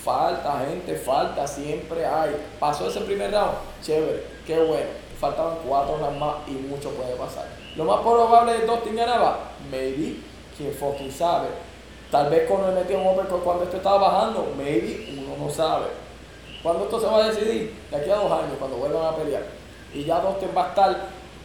Falta, gente, falta, siempre hay. Pasó ese primer round, chévere, qué bueno. Faltaban cuatro rounds más y mucho puede pasar. Lo más probable de Dustin ganaba, maybe, quien fucking sabe. Tal vez Conor metió un uppercut cuando esto estaba bajando, maybe, uno no sabe. ¿Cuándo esto se va a decidir? De aquí a dos años, cuando vuelvan a pelear. Y ya Dustin va a estar,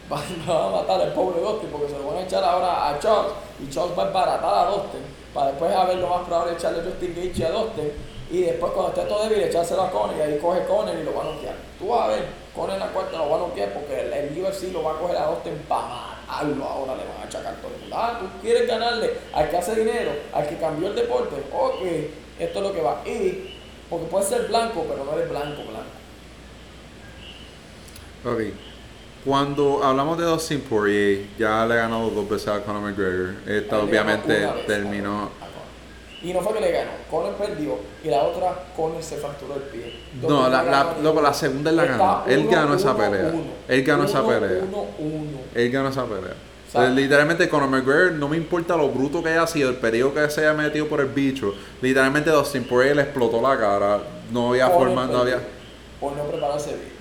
*laughs* va, va a matar al pobre Dustin porque se lo van a echar ahora a Charles. Y Charles va a embaratar a Dustin. Para después a ver lo más probable echarle Justin Gaethje a Dustin. Y después cuando esté todo débil echárselo a Conor y ahí coge Conor y lo va a noquear. Tú vas a ver, Conor en la cuarta lo va a noquear porque el, el UFC lo va a coger a Dustin para matarlo. Ahora le van a achacar todo el mundo. Ah, tú quieres ganarle al que hace dinero, al que cambió el deporte. Ok, esto es lo que va. Y porque puede ser blanco, pero no eres blanco, blanco. Ok. Cuando hablamos de Dustin Poirier, ya le ha ganado dos veces a Conor McGregor. Esta Él obviamente terminó. Y no fue que le ganó, Conor perdió y la otra Conor se fracturó el pie. No, la, la, loco, la segunda él la ganó. Él uno, ganó esa pelea. uno. Él ganó esa pelea. Él ganó esa pelea. O sea, literalmente Conor McGregor, no me importa lo bruto que haya sido, el periodo que se haya metido por el bicho. Literalmente Dustin Poirier le explotó la cara. No había forma, no había. Por no prepararse bien.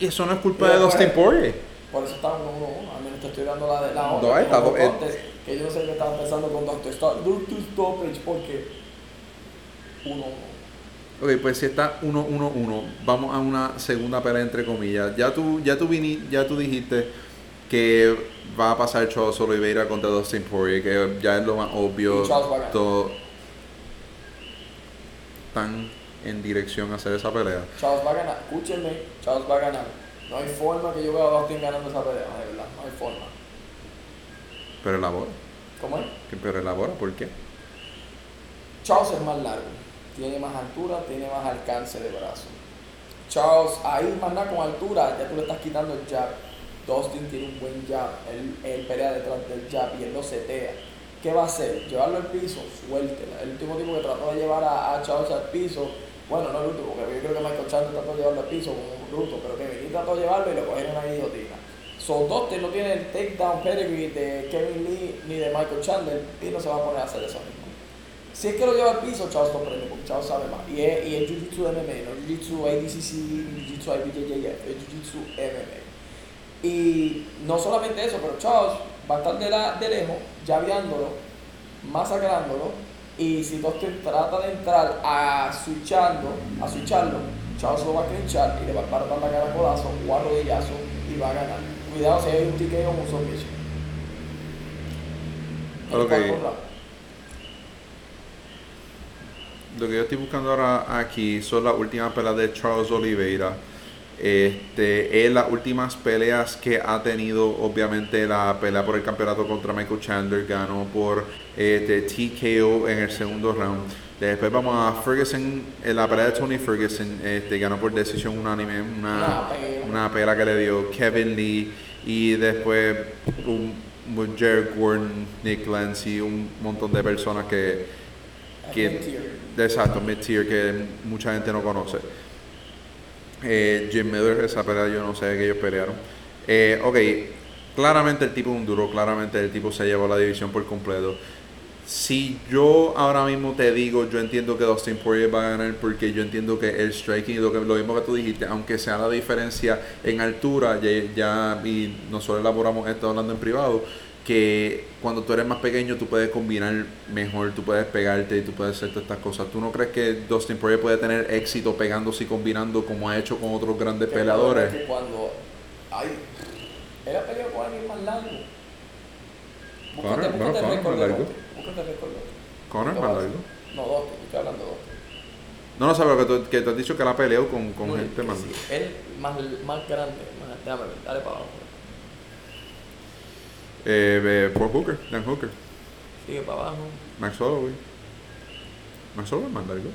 Y eso no es culpa de Dustin Poirier. Por eso uno, uno. A mí no te estoy dando la de la No, otra. está do- eh. Que yo no sé qué estaba pensando con Doctor Stop. Doctor Stoppage, porque uno, uno. Ok, pues si está 1-1-1, vamos a una segunda pelea entre comillas. Ya tú, ya tú, vini- ya tú dijiste que va a pasar Charles Oliveira contra Dustin Poirier, que ya es lo más obvio. Y Charles va a ganar. Todo- Están en dirección a hacer esa pelea. Charles va a ganar. Escúchenme, Charles va a ganar. No hay forma que yo vea a Dustin ganando esa pelea, de verdad. No hay forma. Pero elabora. ¿Cómo es? Pero elabora, ¿por qué? Charles es más largo, tiene más altura, tiene más alcance de brazo. Charles, ahí más nada con altura, ya tú le estás quitando el jab. Dustin tiene un buen jab, él, él pelea detrás del jab y él lo setea. ¿Qué va a hacer? ¿Llevarlo al piso? Suéltela. El último tipo que trató de llevar a, a Charles al piso, bueno, no el último, porque yo creo que Michael Chandler trató de llevarlo al piso como un bruto, pero que Vinny trató de llevarlo y lo cogieron ahí guillotina. So, Dustin no tiene el takedown pedigree de Kevin Lee ni de Michael Chandler y no se va a poner a hacer eso mismo. Si es que lo lleva al piso, Charles sorprende, porque Charles sabe más. Y es, y es Jiu-Jitsu MMA, no Jiu-Jitsu ADCC, Jiu-Jitsu IBJJF, es Jiu-Jitsu MMA. Y no solamente eso, pero Charles va a estar de, la, de lejos, llaveándolo, masacrándolo. Y si Dustin trata de entrar a switchando, a switcharlo, Charles lo va a clinchar y le va a parar la cara a colazo o a rodillazo y va a ganar. Cuidado si hay un TKO o un submission. En Ok. cuarto round. Lo que yo estoy buscando ahora aquí son las últimas peleas de Charles Oliveira. Este, es las últimas peleas que ha tenido, obviamente, la pelea por el campeonato contra Michael Chandler. Ganó por este, TKO en el segundo round. Después vamos a Ferguson, en la pelea de Tony Ferguson, este, ganó por decisión unánime. Una, Una pela. una pela que le dio Kevin Lee. Y después un, un Jared Gordon, Nick Lance y un montón de personas que, que Mid-tier. exacto, mid-tier que mucha gente no conoce. Eh, Jim Miller, esa pelea yo no sé que ellos pelearon. Eh, ok, claramente el tipo es un duro, claramente el tipo se llevó la división por completo. Si yo ahora mismo te digo, yo entiendo que Dustin Poirier va a ganar porque yo entiendo que el striking, lo, que, lo mismo que tú dijiste, aunque sea la diferencia en altura, ya, ya y nosotros elaboramos esto hablando en privado, que cuando tú eres más pequeño tú puedes combinar mejor, tú puedes pegarte y tú puedes hacer todas estas cosas. ¿Tú no crees que Dustin Poirier puede tener éxito pegándose y combinando como ha hecho con otros grandes Que peleadores? que cuando ay, él ha peleado con alguien más largo. Búscate, bueno, búscate Conor récord más largo. Búscate el récord es más largo. No, Dustin, estoy hablando de Dustin. No, no sabes que tú, que tú has dicho que él ha peleado con, con No, gente más. sí, Él más, más grande. Más, déjame ver, dale para abajo. Eh, Paul Hooker, Dan Hooker, Sigue para abajo. Max Holloway. Max Holloway es más largo.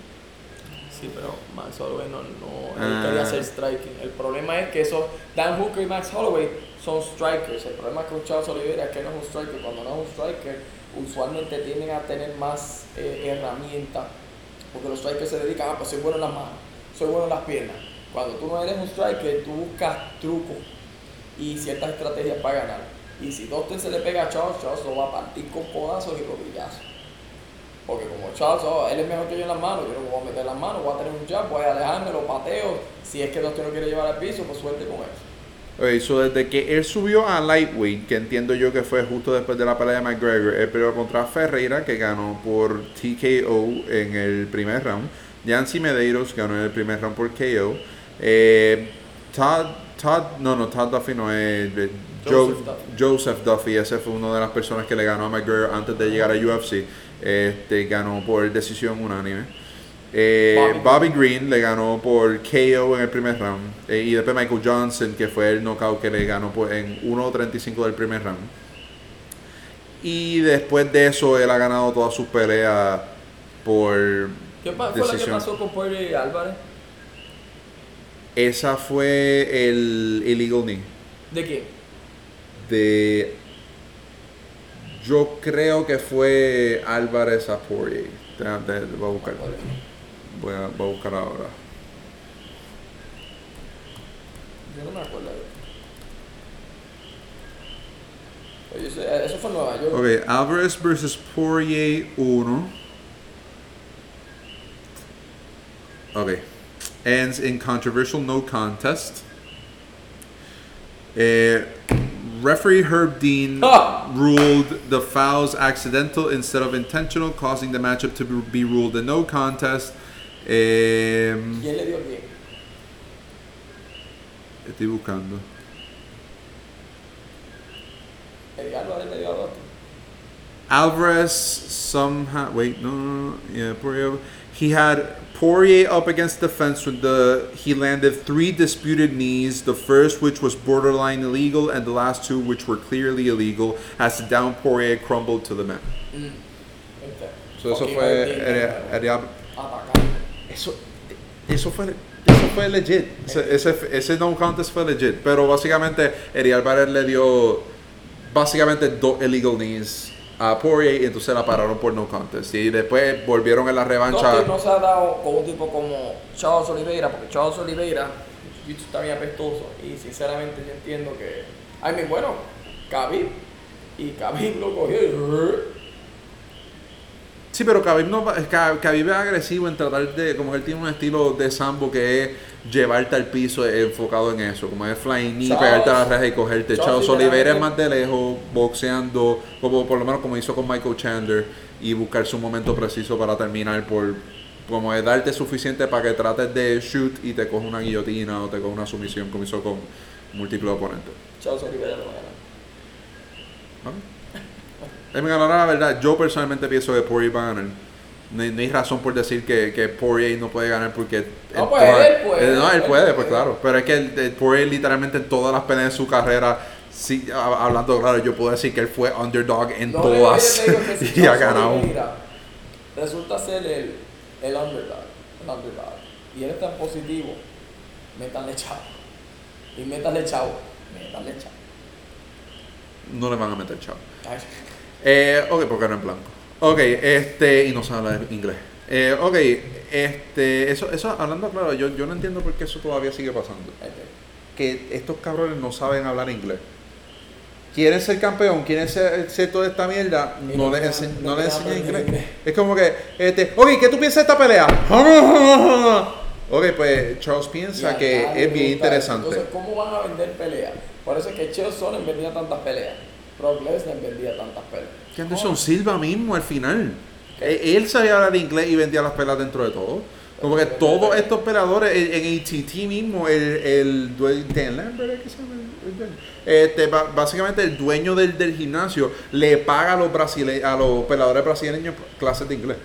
Sí, pero Max Holloway no, no él Ah. quería hacer striking. El problema es que esos Dan Hooker y Max Holloway son strikers. El problema con Charles Oliveira es que no es un striker. Cuando no es un striker, usualmente tienden a tener más eh, herramientas. Porque los strikers se dedican a, pues soy bueno en las manos, soy bueno en las piernas. Cuando tú no eres un striker, tú buscas trucos y ciertas estrategias para ganar. Y si Dustin se le pega a Charles, Charles lo va a partir con codazos y rodillazos. Porque como Charles, oh, él es mejor que yo en las manos, yo no me voy a meter las manos, voy a tener un jab, voy a alejarme, lo pateo. Si es que Dustin no quiere llevar al piso, pues suerte con eso. Ok, so desde que él subió a Lightweight, que entiendo yo que fue justo después de la pelea de McGregor, él peleó contra Ferreira, que ganó por TKO en el primer round. Yancy Medeiros ganó en el primer round por KO. Eh, Todd, Todd, no, no, Todd Duffy no es. Joseph Duffy. Joseph Duffy, ese fue una de las personas que le ganó a McGregor antes de llegar a UFC. Este, ganó por decisión unánime. Eh, Bobby Bobby Green le ganó por KO en el primer round. Eh, y después Michael Johnson, que fue el knockout que le ganó por, en 1.35 del primer round. Y después de eso, él ha ganado todas sus peleas por ¿Qué pa- fue lo que decisión. pasó con Poirier y Álvarez? Esa fue el illegal knee. ¿De quién? De. Yo creo que fue Álvarez a Poirier. Te- te- voy a buscar. Voy a, voy a buscar ahora. Yo no me acuerdo eso. Oye, eso, eso fue en Nueva York. Ok, Alvarez versus Poirier 1. Ok. Ends in controversial no contest. Eh, referee Herb Dean Ah! ruled the fouls accidental instead of intentional, causing the matchup to be ruled a no contest. Em, ¿Quién le dio el bien? estoy buscando. El Álvarez le dio a Dustin. Alvarez somehow wait no, no, no yeah Poirier he had Poirier up against the fence with the he landed three disputed knees. The first which was borderline illegal and the last two which were clearly illegal as the down Poirier crumbled to the mat. Este. so eso Ok, fue Herb Dean, era- era- Atacando. eso eso fue eso fue legit. Ese, ese, ese no contest fue legit. Pero básicamente Eddie Alvarez le dio básicamente dos illegal knees a Poirier y entonces la pararon por no contest. Y después volvieron en la revancha. Dustin no se ha dado con un tipo como Charles Oliveira, porque Charles Oliveira está bien apestoso y sinceramente yo entiendo que, ay mi bueno, Khabib y Khabib lo cogió y Sí, pero Khabib, no, Khabib es agresivo en tratar de, como que él tiene un estilo de sambo que es llevarte al piso eh, enfocado en eso, como es flying knee, pegarte a la reja y cogerte. Charles Charles Oliveira es más de lejos, boxeando, como por lo menos como hizo con Michael Chandler, y buscar su momento preciso para terminar por como es darte suficiente para que trates de shoot y te coge una guillotina o te coge una sumisión como hizo con múltiples oponentes. Charles Oliveira va Él me ganará la verdad. Yo personalmente pienso que Poirier va a ganar. No hay, no hay razón por decir que, que Poirier no puede ganar porque... No, en pues, todas- él puede, eh, No, él él puede, puede. pues claro. Pero es que el, el Poirier literalmente en todas las peleas de su carrera, sí, hablando claro, yo puedo decir que él fue underdog en todas *laughs* y ha ganado. Oliveira resulta ser el, el underdog, el underdog, y él es tan positivo, métanle chavo. Y métanle chavo, métanle chavo. No le van a meter chavo. Ay, Eh, ok, porque no es blanco. Ok, este, y no sabe hablar inglés. Eh, ok, este, eso, eso, hablando claro, yo, yo no entiendo por qué eso todavía sigue pasando. que estos cabrones no saben hablar inglés. Quieren ser campeón, quieren ser, ser toda esta mierda, Y no, no les, no no enseñan inglés. inglés. Es como que, este, ok, ¿qué tú piensas de esta pelea? *laughs* Ok, pues Charles piensa que es bien interesante. Entonces, ¿cómo van a vender peleas? Por eso es que Chael Sonnen vendía tantas peleas. Brock Lesnar vendía tantas peleas. Que Anderson Silva mismo al final. Él sabía hablar inglés y vendía las peleas dentro de todo. Como que todos estos peleadores, en, ATT mismo, el, el dueño, Dan. Este, básicamente el dueño del, del gimnasio le paga a los, brasile- a los peleadores brasileños clases de inglés.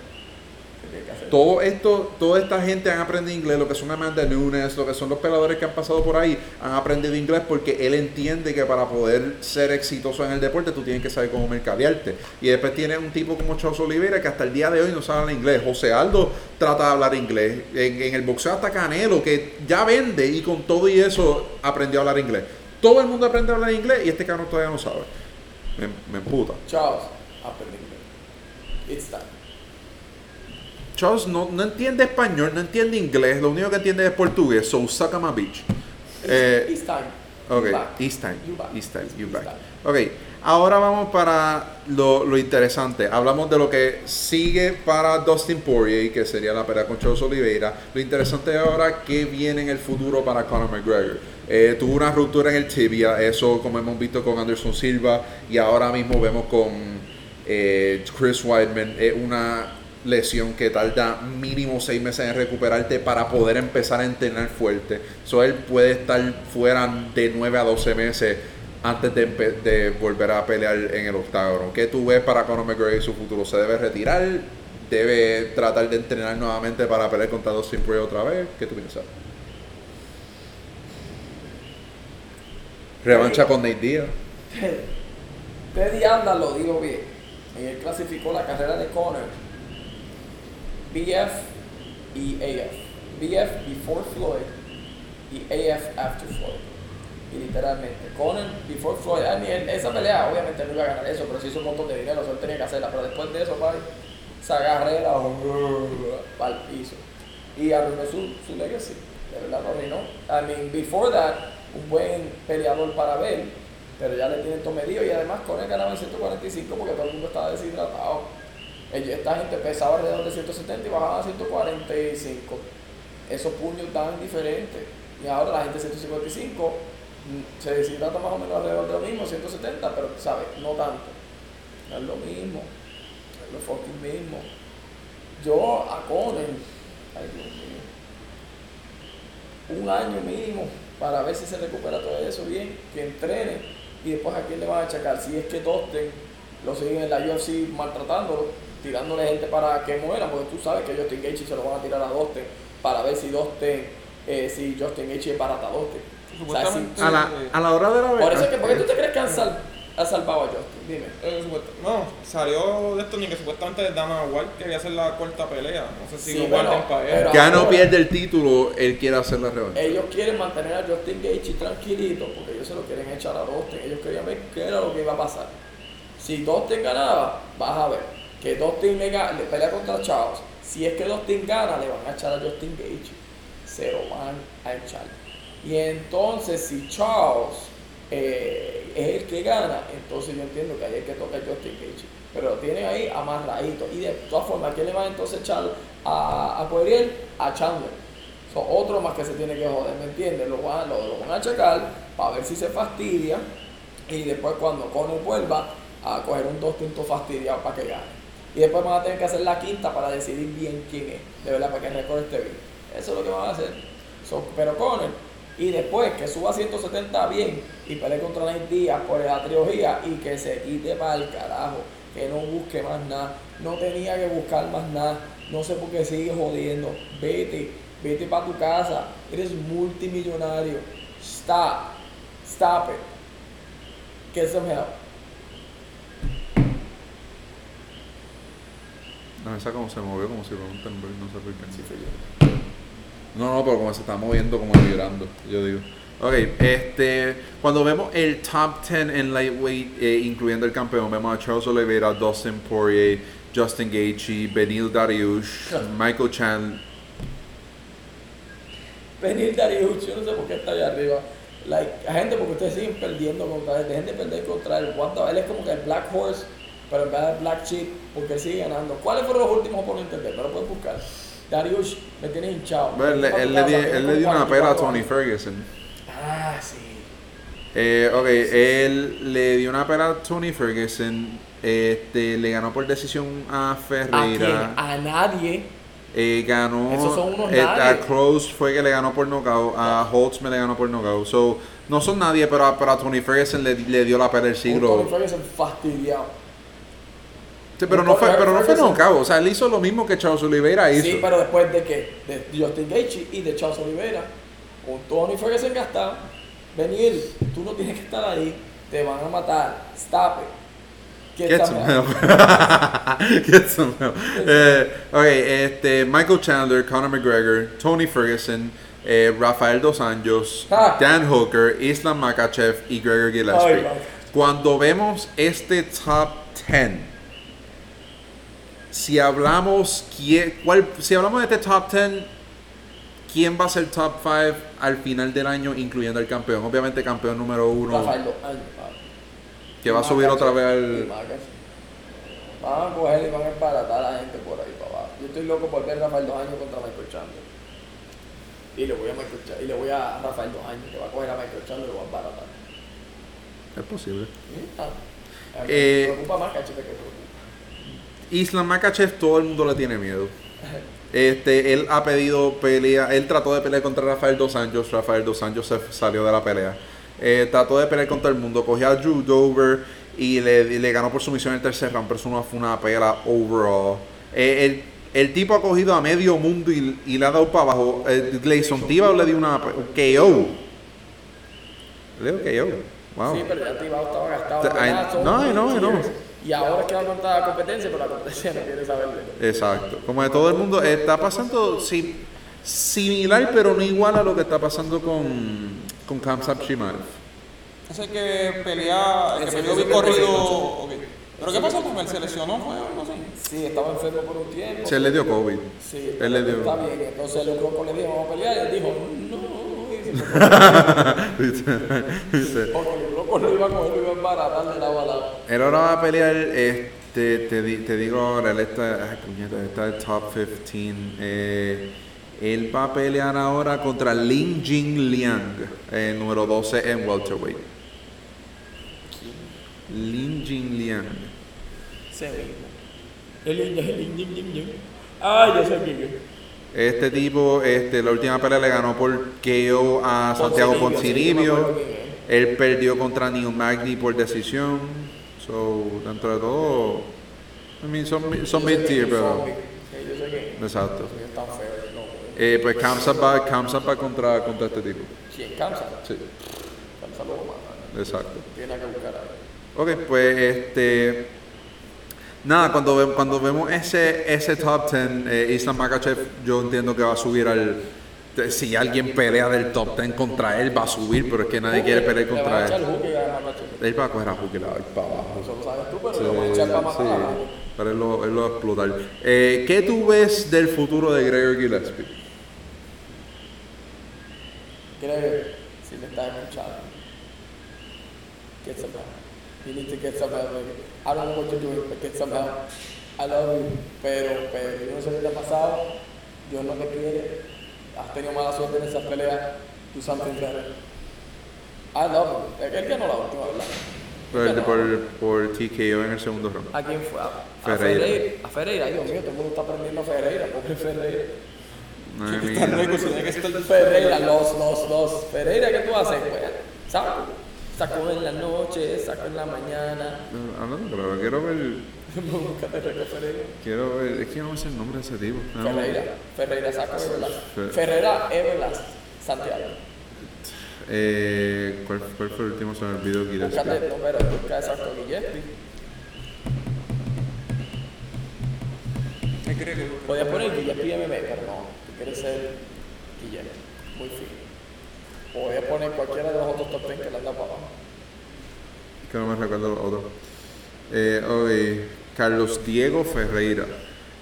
¿Qué tiene que hacer? Todo esto, toda esta gente han aprendido inglés, lo que son Amanda Nunes, lo que son los peleadores que han pasado por ahí, han aprendido inglés porque él entiende que para poder ser exitoso en el deporte tú tienes que saber cómo mercadearte. Y después tiene un tipo como Charles Oliveira que hasta el día de hoy no sabe hablar inglés. José Aldo trata de hablar inglés. En, en el boxeo hasta Canelo, que ya vende y con todo y eso aprendió a hablar inglés. Todo el mundo aprende a hablar inglés y este cabrón todavía no sabe. Me, me emputa. Charles, aprende inglés. It's time. Charles no, no entiende español, no entiende inglés, lo único que entiende es portugués, so suck a my bitch. Eh, It's time. ok, You back. East time, You back. East time, you It's back. time. Ok, ahora vamos para lo, lo interesante. Hablamos de lo que sigue para Dustin Poirier, que sería la pelea con Charles Oliveira. Lo interesante es ahora que viene en el futuro para Conor McGregor. Eh, tuvo una ruptura en el tibia, eso como hemos visto con Anderson Silva y ahora mismo vemos con eh, Chris Weidman, una lesión que tarda mínimo seis meses en recuperarte para poder empezar a entrenar fuerte. So él puede estar fuera de 9 a 12 meses antes de, volver a pelear en el octágono. ¿Qué tú ves para Conor McGregor y su futuro? ¿Se debe retirar? ¿Debe tratar de entrenar nuevamente para pelear contra Dustin Poirier otra vez? ¿Qué tú piensas? Revancha con Nate Diaz. *laughs* Teddy Anda lo digo bien. Él clasificó la carrera de Conor BF y AF. BF before Floyd y AF after Floyd. Y literalmente, Conor before Floyd, a mí, él- esa pelea obviamente no iba a ganar eso, pero se hizo un montón de dinero, so él tenía que hacerla. Pero después de eso, bye, esa carrera al piso. Y arruinó su, su legacy. De verdad lo arruinó. I mean, before that, un buen peleador para ver, pero ya le tienen todo medido y además con él ganaba en 145 porque todo el mundo estaba deshidratado. Esta gente pesaba alrededor de 170 y bajaba a 145. Esos puños tan diferentes. Y ahora la gente de 155 mm, se deshidrata más o menos alrededor de lo mismo, 170, pero ¿sabes? No tanto. No es lo mismo. No es lo fucking mismo. Yo a Conor, ay Dios mío, un año mínimo para ver si se recupera todo eso bien, que entrene y después a quién le van a achacar. Si es que Dustin lo siguen en la UFC maltratándolo, tirándole gente para que muera, porque tú sabes que Justin Gaethje se lo van a tirar a Dustin para ver si Dustin, eh, si Justin Gaethje es barata a Dustin. O sea, si- A la, a la hora de la por eso es que, verdad. ¿por qué tú te crees que han, sal- han salvado a Justin? Dime. Eh, supuesto- no, salió de esto ni que supuestamente Dana White quería hacer la cuarta pelea. No sé si Sí, lo bueno, guarden para él. pero- Ya no pierde el título, él quiere hacer la revancha. Ellos quieren mantener a Justin Gaethje tranquilito porque ellos se lo quieren echar a Dustin. Ellos querían ver qué era lo que iba a pasar. Si Dustin ganaba, vas a ver que Dustin le, le pelea contra Charles. Si es que Dustin gana, le van a echar a Justin Gaethje. Se lo van a echar. Y entonces, si Charles eh, es el que gana, entonces yo entiendo que ahí hay que tocar Justin Gaethje. Pero lo tienen ahí amarradito. Y de todas formas, ¿quién le va entonces a echar a, a Poirier? A Chandler. So, otro más que se tiene que joder, ¿me entiendes? Lo van, lo, lo van a checar para ver si se fastidia. Y después cuando Conor vuelva a coger un dos tintos fastidiado para que gane. Y después van a tener que hacer la quinta para decidir bien quién es, de verdad, para que el récord esté bien. Eso es lo que van a hacer. So, pero Conor, y después que suba a 170 bien y pelee contra Nate Díaz por la trilogía y que se quite para el carajo, que no busque más nada, no tenía que buscar más nada, no sé por qué sigue jodiendo, vete, vete para tu casa, eres multimillonario, stop, stop it, get some help. No, esa como se movió como si fuera un temblor, no sé por qué. Sí, yo. No, no, pero como se está moviendo, como vibrando, yo digo. Ok, este, cuando vemos el top 10 en lightweight, eh, incluyendo el campeón, vemos a Charles Oliveira, Dustin Poirier, Justin Gaethje, Benil Dariush, Michael Chan. Venir Dariush, yo no sé por qué está allá arriba. Like, gente, porque ustedes siguen perdiendo contra él, dejen de perder contra él. Él es como que el Black Horse, pero en vez de Black Sheep, porque él sigue ganando. ¿Cuáles fueron los últimos oponentes de él? No lo puedes buscar. Dariush, me tienes hinchado. Él, le él le dio una pela a 44 Tony. Ferguson. Ah, sí. Eh, ok, él le dio una pela a Tony Ferguson. Este, le ganó por decisión a ¿A quién? Ferreira. A nadie. Eh, ganó. Esos son unos eh, a. Close fue que le ganó por knockout. A Holtz me le ganó por knockout. So, no son nadie, pero a, pero a Tony Ferguson le, le dio la pelea del siglo. Tony Ferguson fastidiado. Sí, pero no fue, pero no fue knockout. O sea, él hizo lo mismo que Charles Oliveira hizo. Sí, pero después de que de Justin Gaethje y de Charles Oliveira, un Tony Ferguson gastado, venir, tú no tienes que estar ahí, te van a matar, stop it. Get Get some some help. *laughs* Get some help. Eh, ok, este, Michael Chandler, Conor McGregor, Tony Ferguson, eh, Rafael Dos Anjos, Ah. Dan Hooker, Islam Makachev y Gregor Gillespie. Cuando vemos este top 10, si hablamos, quién- cuál, si hablamos de este top 10, ¿quién va a ser top 5 al final del año, incluyendo el campeón? Obviamente campeón número uno, que va a subir otra vez al... Van a coger y van a embaratar a la gente por ahí para abajo. Yo estoy loco por ver a Rafael dos años contra Michael Chandler. Y le voy a Michael y le voy a Rafael dos años, que va a coger a Michael Chandler y lo va a embaratar. Es posible. Ah, Eh, me preocupa más que tú. Islam Makachev todo el mundo le tiene miedo. Este, él ha pedido pelea, él trató de pelear contra Rafael Dos Anjos, Rafael Dos Anjos se salió de la pelea. Eh, trató de pelear contra el mundo, cogió a Drew Dover y le, ganó por sumisión en el tercer round, pero eso no fue una pelea overall. Eh, el, el tipo ha cogido a medio mundo y, y le ha dado para abajo. Eh, Gleison Tibau le dio una KO. Le dio KO. Wow. Sí, pero Tibau estaba gastado. I- Son no, Y ahora es que va a contar la competencia, pero la competencia no quiere saber de él. Exacto. Como de todo el mundo, está pasando sí, similar, pero no igual a lo que está pasando con, con Kamsat Shimaev. Ese que pelea, el que peleó que bien corrido. se ok. ¿Pero qué pasó con él? ¿Se lesionó? ¿Fue algo así? Sí, estaba enfermo por un tiempo. Se le dio COVID. Sí, Él le dio. está bien. Entonces el loco le dijo, vamos a pelear. Y él dijo, no. Porque el loco lo iba a coger, lo iba a embaratar de lado a lado. Él ahora va a pelear, este, te, di- te digo ahora, él está, ay, puñeta, está en top 15. eh, él va a pelear ahora contra Lin Jing Liang, eh, número 12 en welterweight. Lin Jing Liang. Se mismo. El niño, el niño, el niño. Ay, yo sé quién es. Este tipo, este, la última pelea le ganó por KO a Santiago sí, es. Él perdió contra Neil Magny por decisión. So, dentro de todo, I mean, son, son Yo sé mid quién tier, es, pero. Sí, es. Exacto. Sí. Eh, pues Kamsat va contra, contra este tipo. ¿Quién? Kamsa. Sí, Kamsa lo mata. exacto. Tiene que buscar. Ok, pues este. Nada, cuando, ve- cuando vemos ese, ese top 10, eh, Islam Makachev, yo entiendo que va a subir al. Si alguien pelea del top 10 contra él, va a subir, pero es que nadie quiere pelear contra él. Él va a coger a ir para abajo. Eso lo sabes tú, pero Sí, lo van a echar para pero él lo, él lo va a explotar. Eh, ¿Qué tú ves del futuro de Gregor Gillespie? Que si le está escuchando. Get some help. You need to get some help. I don't know what you're doing, but get some help. I love you. Pero, pero, yo no sé qué te ha pasado. Dios no te quiere. Has tenido mala suerte en esas peleas. Do something better. I love you. Que no la última, ¿verdad? Por, no. por, por TKO en el segundo round. ¿A quién fue? A, Ferreira. Ferreira. A Ferreira, Dios mío, todo el mundo está aprendiendo a Ferreira. Pobre Ferreira. Ay, Está rico, tiene que estar Ferreira, los, los, los. Ferreira, ¿qué tú haces? Pues, saco. Saco en la noche, saco en la mañana. Hablando claro, quiero ver. *laughs* Búscate Ferreira. Quiero ver. Es que yo no me sé el nombre de ese tipo. No. Ferreira, Ferreira, saco Everlast. Fer- Ferreira, Everlast, Santiago. Eh, ¿cuál, ¿Cuál fue el último? Se me olvidó Búscate, Gillespie. no, pero busca exacto Gregory. Podías poner Gillespie MMA, pero no, tú quieres ser Gillespie. Muy fino. Podías poner cualquiera de los otros top 10 que dado para abajo. Que no me recuerdo los otros. Eh, Carlos Diego Ferreira.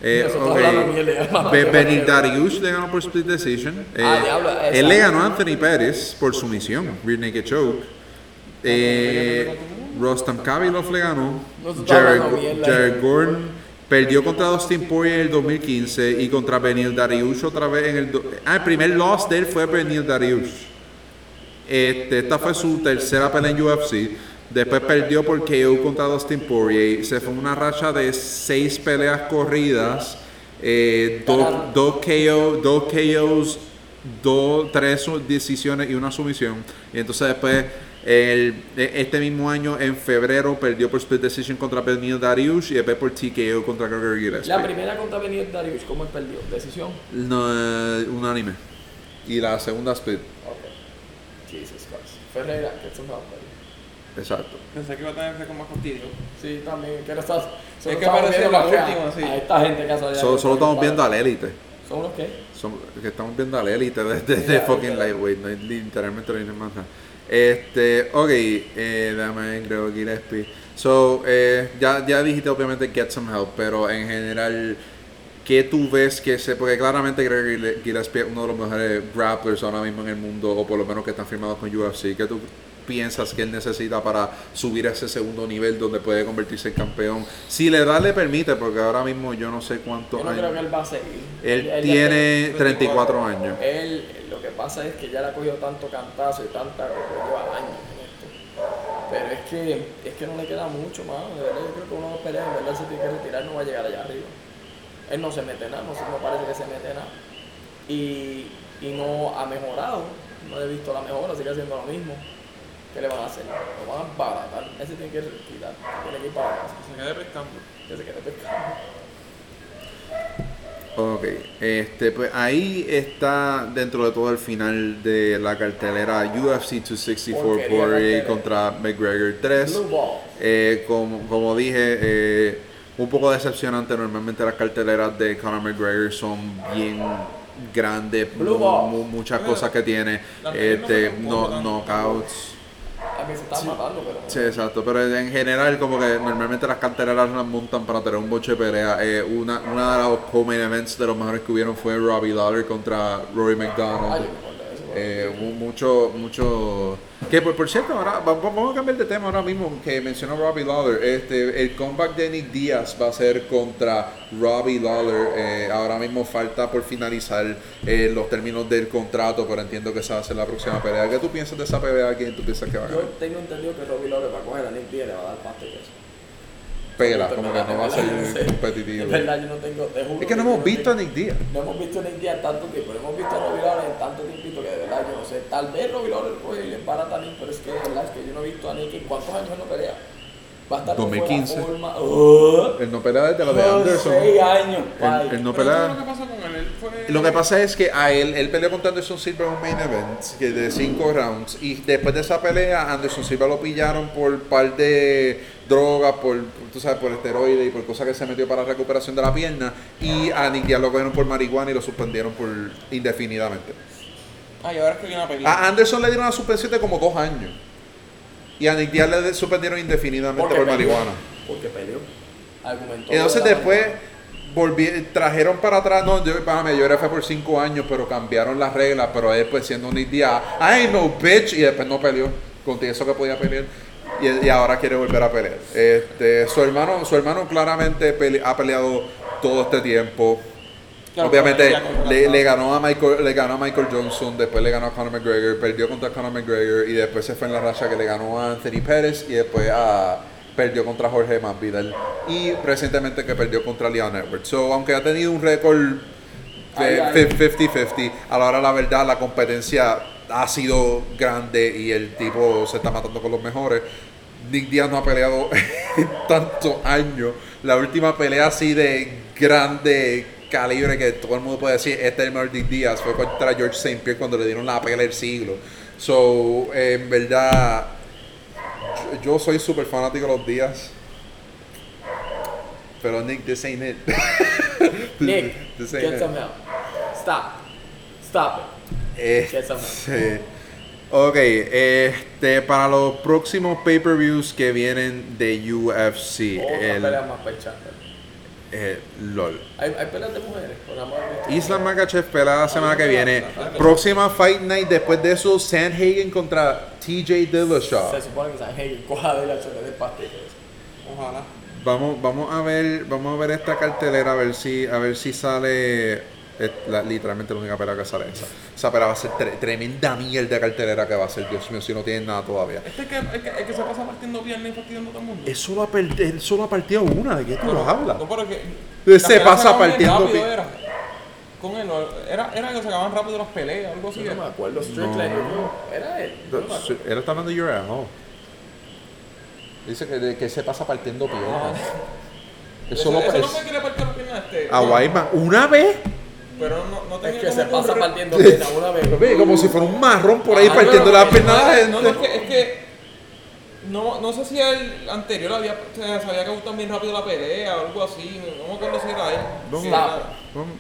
Eh, Nosotros ok. hablando mierda, más Be- que Benil cualquiera. Dariush le ganó por split decision. Eh, Ah, diablo, él le ganó a Anthony Pérez por sumisión, rear naked choke. Eh, Rostam Kabilov le ganó. Jared, Gordon perdió contra Dustin Poirier en el 2015 y contra Benil Dariush otra vez en el... Ah, el primer loss de él fue Benil Dariush. Este, esta fue su tercera pelea en UFC. Después perdió por KO contra Dustin Poirier. Se fue una racha de seis peleas corridas. eh, dos, dos KO, dos KOs, dos, tres decisiones y una sumisión. Y entonces después, el- e- este mismo año, en febrero, perdió por split decision contra Benil Dariush y después por TKO contra Gregory Gillespie. La primera contra Benítez Darius, ¿cómo él perdió? ¿Decisión? No, eh, unánime. Y la segunda split. Ok. Ferreira, get some help, buddy. Exacto. Pensé que iba a tener que con más fastidio. Sí, también, que no estás. solo Es que viendo la que a- última, sí. A esta gente que hace allá. Solo, solo estamos viendo al élite. ¿Son unos qué? Son- que estamos viendo al élite de, de, de fucking lightweight, no hay literalmente no hay más nada. Este, ok, eh, dame creo Gillespie. So, eh, ya, ya dijiste obviamente get some help, pero en general, ¿qué tú ves que se, porque claramente Gille- Gillespie es uno de los mejores grapplers ahora mismo en el mundo, o por lo menos que están firmados con UFC, ¿qué tú piensas que él necesita para subir a ese segundo nivel donde puede convertirse en campeón? Si le da, le permite, porque ahora mismo yo no sé cuántos Yo no años. creo que él va a seguir. Él ya tiene 34 años. Él, lo que pasa es que ya le ha cogido tanto cantazo y tanta lleva años en. Pero es que, es que no le queda mucho más. De verdad, yo creo que uno pelea, de verdad, se tiene que retirar, no va a llegar allá arriba. Él no se mete nada, no, se- no parece que se mete nada. Y, y no ha mejorado. No he visto la mejora, sigue haciendo lo mismo. ¿Qué le van a hacer? Lo van a baratar. Ese tiene que retirar, tiene que ir para casa. Se quede pescando. Que se quede pescando. Ok, este, pues ahí está dentro de todo el final de la cartelera UFC 264 Porquería Poirier contra McGregor 3. Blue ball. Eh, como, como dije, eh, un poco decepcionante. Normalmente las carteleras de Conor McGregor son bien grandes, muchas cosas que tiene, este, no, knockouts. A mí se están matando, pero. Sí, exacto, pero en general como que normalmente las carteleras las montan para tener un boche de pelea. Eh, una, una de los co-main events de los mejores que hubieron fue Robbie Lawler contra Rory McDonald. De eso. Eh, mu- mucho, mucho... Que por, por cierto, ahora va- va- vamos a cambiar de tema ahora mismo, que mencionó Robbie Lawler. Este, el comeback de Nick Díaz va a ser contra Robbie Lawler. Eh, ahora mismo falta por finalizar eh, los términos del contrato, pero entiendo que esa va a ser la próxima pelea. ¿Qué tú piensas de esa pelea? ¿Quién tú piensas que va a Yo ganar? tengo entendido que Robbie Lawler va a coger a Nick Díaz y le va a dar pasta y queso. Pela, Es como que no va a ser *laughs* sí. competitivo. Es verdad, yo no tengo. te juro Es que no hemos visto a Nick Díaz. No hemos visto a Nick Díaz tanto tiempo, no hemos visto a Robbie Lawler en tanto tiempito que de verdad yo no sé. Tal vez Robbie Lawler pues, le barata a Nick, pero es que de verdad es que yo no he visto a Nick en cuántos años no pelea. Va a estar por fuera de 2015. forma. ¡Oh! Él no pelea desde la de Anderson. Seis años, no lo que pasó con él. Él fue... Lo que pasa es que a él, él peleó contra Anderson Silva en un main event que de 5 rounds y después de esa pelea Anderson Silva lo pillaron por par de drogas, por, tú sabes, por esteroides y por cosas que se metió para recuperación de la pierna y a Nick Diaz lo cogieron por marihuana y lo suspendieron por indefinidamente. Ah, y ahora es que viene una pelea. A Anderson le dieron una suspensión de como dos años y a Nick Diaz le suspendieron indefinidamente por peleó. marihuana. Porque peleó. Argumentó. Entonces de después marihuana. volví, trajeron para atrás, no, yo, para mí, yo era fue por cinco años, pero cambiaron las reglas, pero él pues siendo Nick Diaz, I no bitch, y después no peleó, con eso que podía pelear. y, y ahora quiere volver a pelear. Este, su hermano, su hermano claramente pele- ha peleado todo este tiempo. Claro, Obviamente le, le ganó a Michael, le ganó a Michael Johnson, después le ganó a Conor McGregor, perdió contra Conor McGregor y después se fue en la racha que le ganó a Anthony Pérez y después a, perdió contra Jorge Masvidal y recientemente que perdió contra Leon Edwards. So, aunque ha tenido un récord Ay, de ay. 50-50, a la hora la verdad la competencia ha sido grande y el tipo se está matando con los mejores. Nick Diaz no ha peleado *laughs* en tantos años. La última pelea así de grande calibre que todo el mundo puede decir, este es Nick Diaz, fue contra George St. Pierre cuando le dieron la pelea del siglo. So, en verdad, yo, yo soy súper fanático de los Díaz. Pero Nick, this ain't it. *laughs* Nick, This ain't get it. some help. Stop. Stop it. Get some help. Este, ok, este, para los próximos pay-per-views que vienen de UFC, Otra el, más. Eh, LOL. Hay, hay peleas de mujeres, por amor de Dios. Islam Makachev pelea la semana que viene. Próxima Fight Night, después de eso, Sandhagen contra TJ Dillashaw. Se supone que San Hegel coja de la chole de pastillas. Ojalá. Vamos, vamos a ver, vamos a ver esta cartelera a ver si, a ver si sale es la- literalmente la única pelea que sale esa. Esa pelea va a ser tre- tremenda mierda cartelera que va a ser, Dios mío, si no tienen nada todavía. Este que, el, que, el que se pasa partiendo piernas y fastidiando todo el mundo. Él solo ha, per- él solo ha partido una, ¿de qué tú hablas? No, pero que. Se pasa partiendo rápido, pi- Era. Con él, no, era, era que se acababan rápido las peleas, algo así. Yo no me acuerdo. Strickland, era él. No. Él está hablando de Uriah Hall. Dice que, que se pasa partiendo piernas. Él Eso, eso no es- fue que le partió la pierna a este. a Wyman. ¿Una vez? Pero no, no tenía Es que como se pasa partiendo pierna una vez. Ve, Como si fuera un marrón por ahí Ah, partiendo pero la que- pierna a la no, No, gente. no, es que, es que no, no sé si el anterior había, se, se había acabado también rápido la pelea o algo así. No me acuerdo si era él. Vamos, Sí,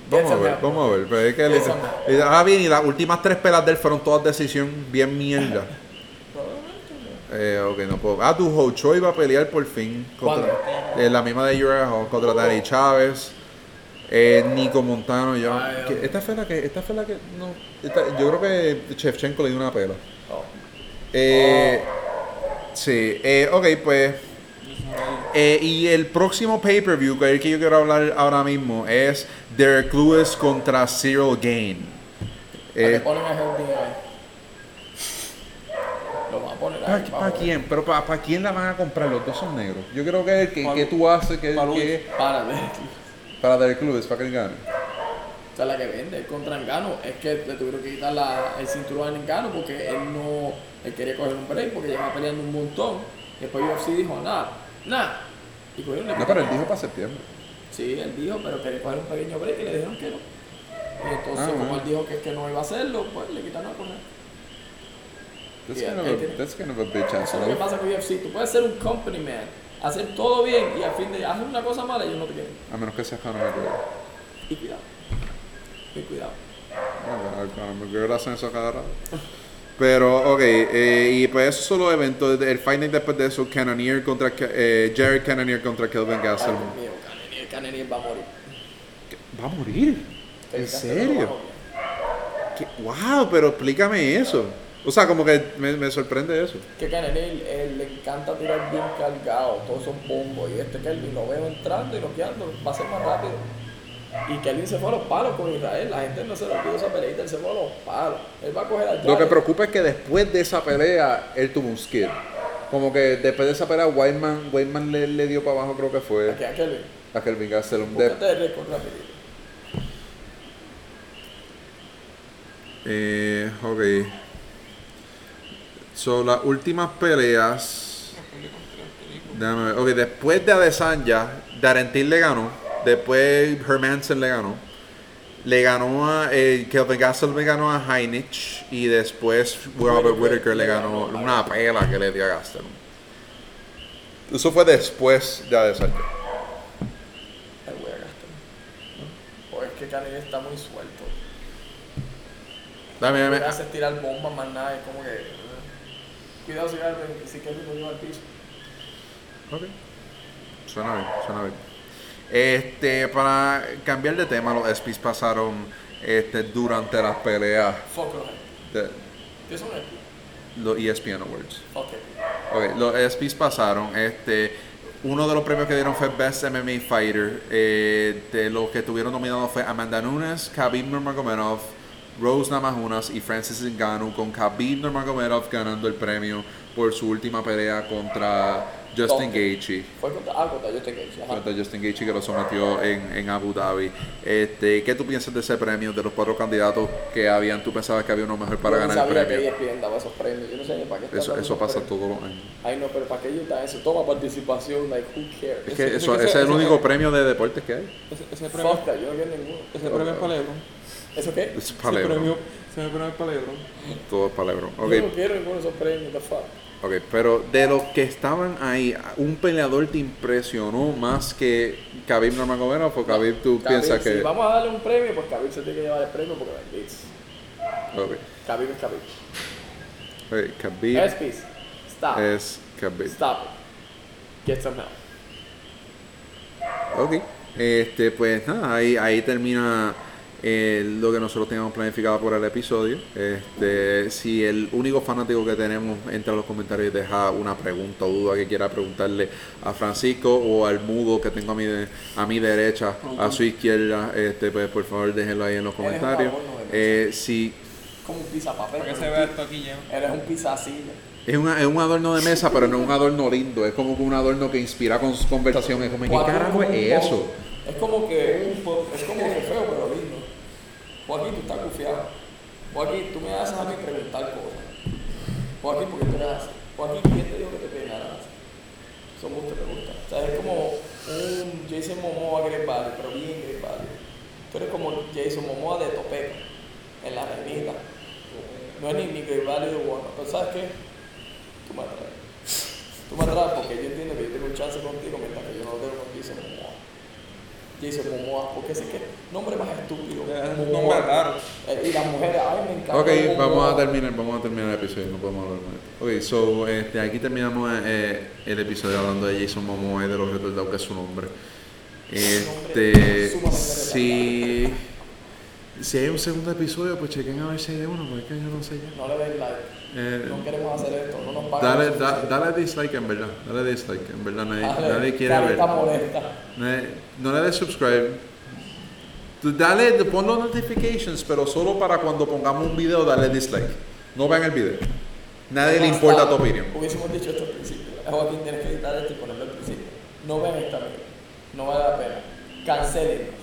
vamos, a ver, vamos a ver. Pero es que y- ah, bien, y las últimas tres pelas de él fueron todas decisión bien mierda. Eh, ok, no puedo. Ah, tu Ho Choi va a pelear por fin contra eh, la misma de Uriah contra Danny Chávez. Eh, Nico Montano, yo. Ay, que- esta fue la que. Esta fue la que. No. esta- yo creo que Shevchenko le dio una pela. Oh. Eh, Sí, eh, ok, pues. eh, y el próximo pay-per-view que, que yo quiero hablar ahora mismo es Derek Lewis contra Cyril Gain. ¿Para Eh, ponen a Herbie ahí? Lo van a poner ahí. ¿Para quién? Pero ¿para quién la van a comprar? Los dos son negros. Yo creo que, que, Pa' que tú haces que, que- Para. Para Derek Lewis, para que él gane. O sea, la que vende contra Engano es que le tuvieron que quitar la, el cinturón a Engano porque él no él quería coger un break porque llevaba peleando un montón. Después UFC dijo, nada, nada. Y cogieron No, pero él dijo para septiembre. Sí, él dijo, pero quería coger un pequeño break y le dijeron que no. Y entonces, Ah, como bueno. él dijo que, que no iba a hacerlo, pues le quitaron a comer. That's, Yeah, kind of a, that's kind of a bitch ass. Eso es lo que pasa con UFC. Tú puedes ser un company man, hacer todo bien y al fin de hacer una cosa mala ellos no te quieren. A menos que sea Conor McGregor. Y cuidado. Y cuidado. Conor McGregor hacen eso cada rato. Pero, ok, eh, y pues esos son los eventos. El Fight Night después de eso, Cannonier contra, eh, Jared Cannonier contra Kelvin Ay, Gastelum. Dios mío, Cannonier, Cannonier va a morir. ¿Va a morir? ¿En Gastelum va a serio? morir. ¿Qué? Wow, pero explícame eso. O sea, como que me, me sorprende eso. Que él le encanta tirar bien cargado, todos son bombos. Y este Kelvin lo veo entrando y noqueando, va a ser más rápido. Y Kelvin se fue a los palos con Israel. La gente no se lo olvidó esa peleita, él se fue a los palos. Él va a coger al Lo que preocupa es que después de esa pelea, él tuvo un skid. Como que después de esa pelea, Whiteman, Whiteman le, le dio para abajo, creo que fue Aquí a Kelvin. a Kelvin Gastelum. De-. Eh, ok. So, las últimas peleas. Déjame ver. Ok, después de Adesanya, Darren Till le ganó. Después Hermanson le ganó. Le ganó a. Eh, Kelvin Gastelum le ganó a Heinich. Y después Robert Whittaker le ganó una pela que le dio a Gastelum. Eso fue después de Adesanya. El voy a gastar. O es que Cannonier está muy suelto. Dame, dame. hace tirar bombas más nada, es como que. Cuidado si si Kelvin lo lleva al piso. Ok. Suena bien, suena bien. Este, para cambiar de tema, los ESPYs pasaron este, durante las peleas Fuck de ¿Qué son ESPYs? los ESPN Awards. ESPYs. Ok, los ESPYs pasaron. Este, uno de los premios que dieron fue Best MMA Fighter. Eh, de los que tuvieron nominados fue Amanda Nunes, Khabib Nurmagomedov, Rose Namajunas y Francis Ngannou, con Khabib Nurmagomedov ganando el premio por su última pelea contra Justin. Gaethje. Fue contra, ah, contra Justin Gaethje. ajá. Contra Justin Gaethje que lo sometió en, en Abu Dhabi. Este, ¿Qué tú piensas de ese premio? De los cuatro candidatos que habían, ¿tú pensabas que había uno mejor para Yo ganar el sabía premio? que ESPN daba esos premios. Yo no sé ni para qué está Eso, eso pasa premios. todos los años. Ay, no, pero ¿para qué ellos dan eso? Toma participación, like, who cares? Es que Ese- eso, ese- ese es el ese- único premio de deportes que hay. Ese, ese premio, Fuck yo no quiero ninguno. ese premio es para Lebron. ¿Eso qué? Es LeBron. premio, ese premio es para Lebron. Todo es LeBron. Yo no quiero ninguno de esos premios, the fuck. ok, pero de los que estaban ahí, ¿un peleador te impresionó más que Khabib Nurmagomedov o Khabib tú Khabib, piensas Si que...? vamos a darle un premio, pues Khabib se tiene que llevar el premio porque like, it's- Ok, Khabib es Khabib. ok, Khabib ESPYs, stop. es Khabib. Stop it. Get some help. Ok, este, pues nada, ahí, ahí termina eh, lo que nosotros teníamos planificado por el episodio. Este, si el único fanático que tenemos entra en los comentarios y deja una pregunta o duda que quiera preguntarle a Francisco o al mudo que tengo a mi, de- a mi derecha, a su izquierda, este, pues por favor déjenlo ahí en los comentarios. Eh, si Como un pizza papel. Para que se tú esto aquí lleno. Eres un pizza silla. es, una- es un adorno de mesa, pero no es un adorno lindo, es como que un adorno que inspira con conversación. Es como, ¿qué Joaquín carajo es eso? Es como que es como que feo pero. Joaquín, tú estás confiado. Joaquín, tú me haces a mí preguntar cosas. Joaquín, ¿por qué tú eres así? Joaquín, ¿quién te dijo que te peinaras así? Eso mucho te gusta. O sea, es como un Jason Momoa Value, pero bien Value. Tú eres como Jason Momoa de Topeka, en la reinita. No es ni, ni Value de Warner. Pero ¿sabes qué? Tú me atraes. Tú me atraes porque yo entiendo que yo tengo un chance contigo mientras que yo no tengo con Jason Momoa. Jason Momoa, porque ese que nombre más estúpido. Es un Momoa. nombre raro. Eh, y las mujeres, ay, me encanta. Ok, vamos a terminar, vamos a terminar el episodio, no podemos hablar más. Ok, so, este, aquí terminamos eh, el episodio hablando de Jason Momoa y de los retardados que es su nombre. Este, sumamente si, hay un segundo episodio, pues chequen a ver si hay de uno, porque yo no sé ya. No le den like. Eh, No queremos hacer esto, no nos pagan. dale, da- dale dislike en verdad, dale dislike, en verdad nadie, Dale, nadie quiere ver. Nadie- no le des subscribe. Dale, pon los notifications, pero solo para cuando pongamos un video, dale dislike. No vean el video. Nadie le importa tu opinión. Hubiésemos dicho esto al principio. Joaquín, tienes que editar esto y ponerlo al principio. No vean esta video. No vale la pena. Cancelennos.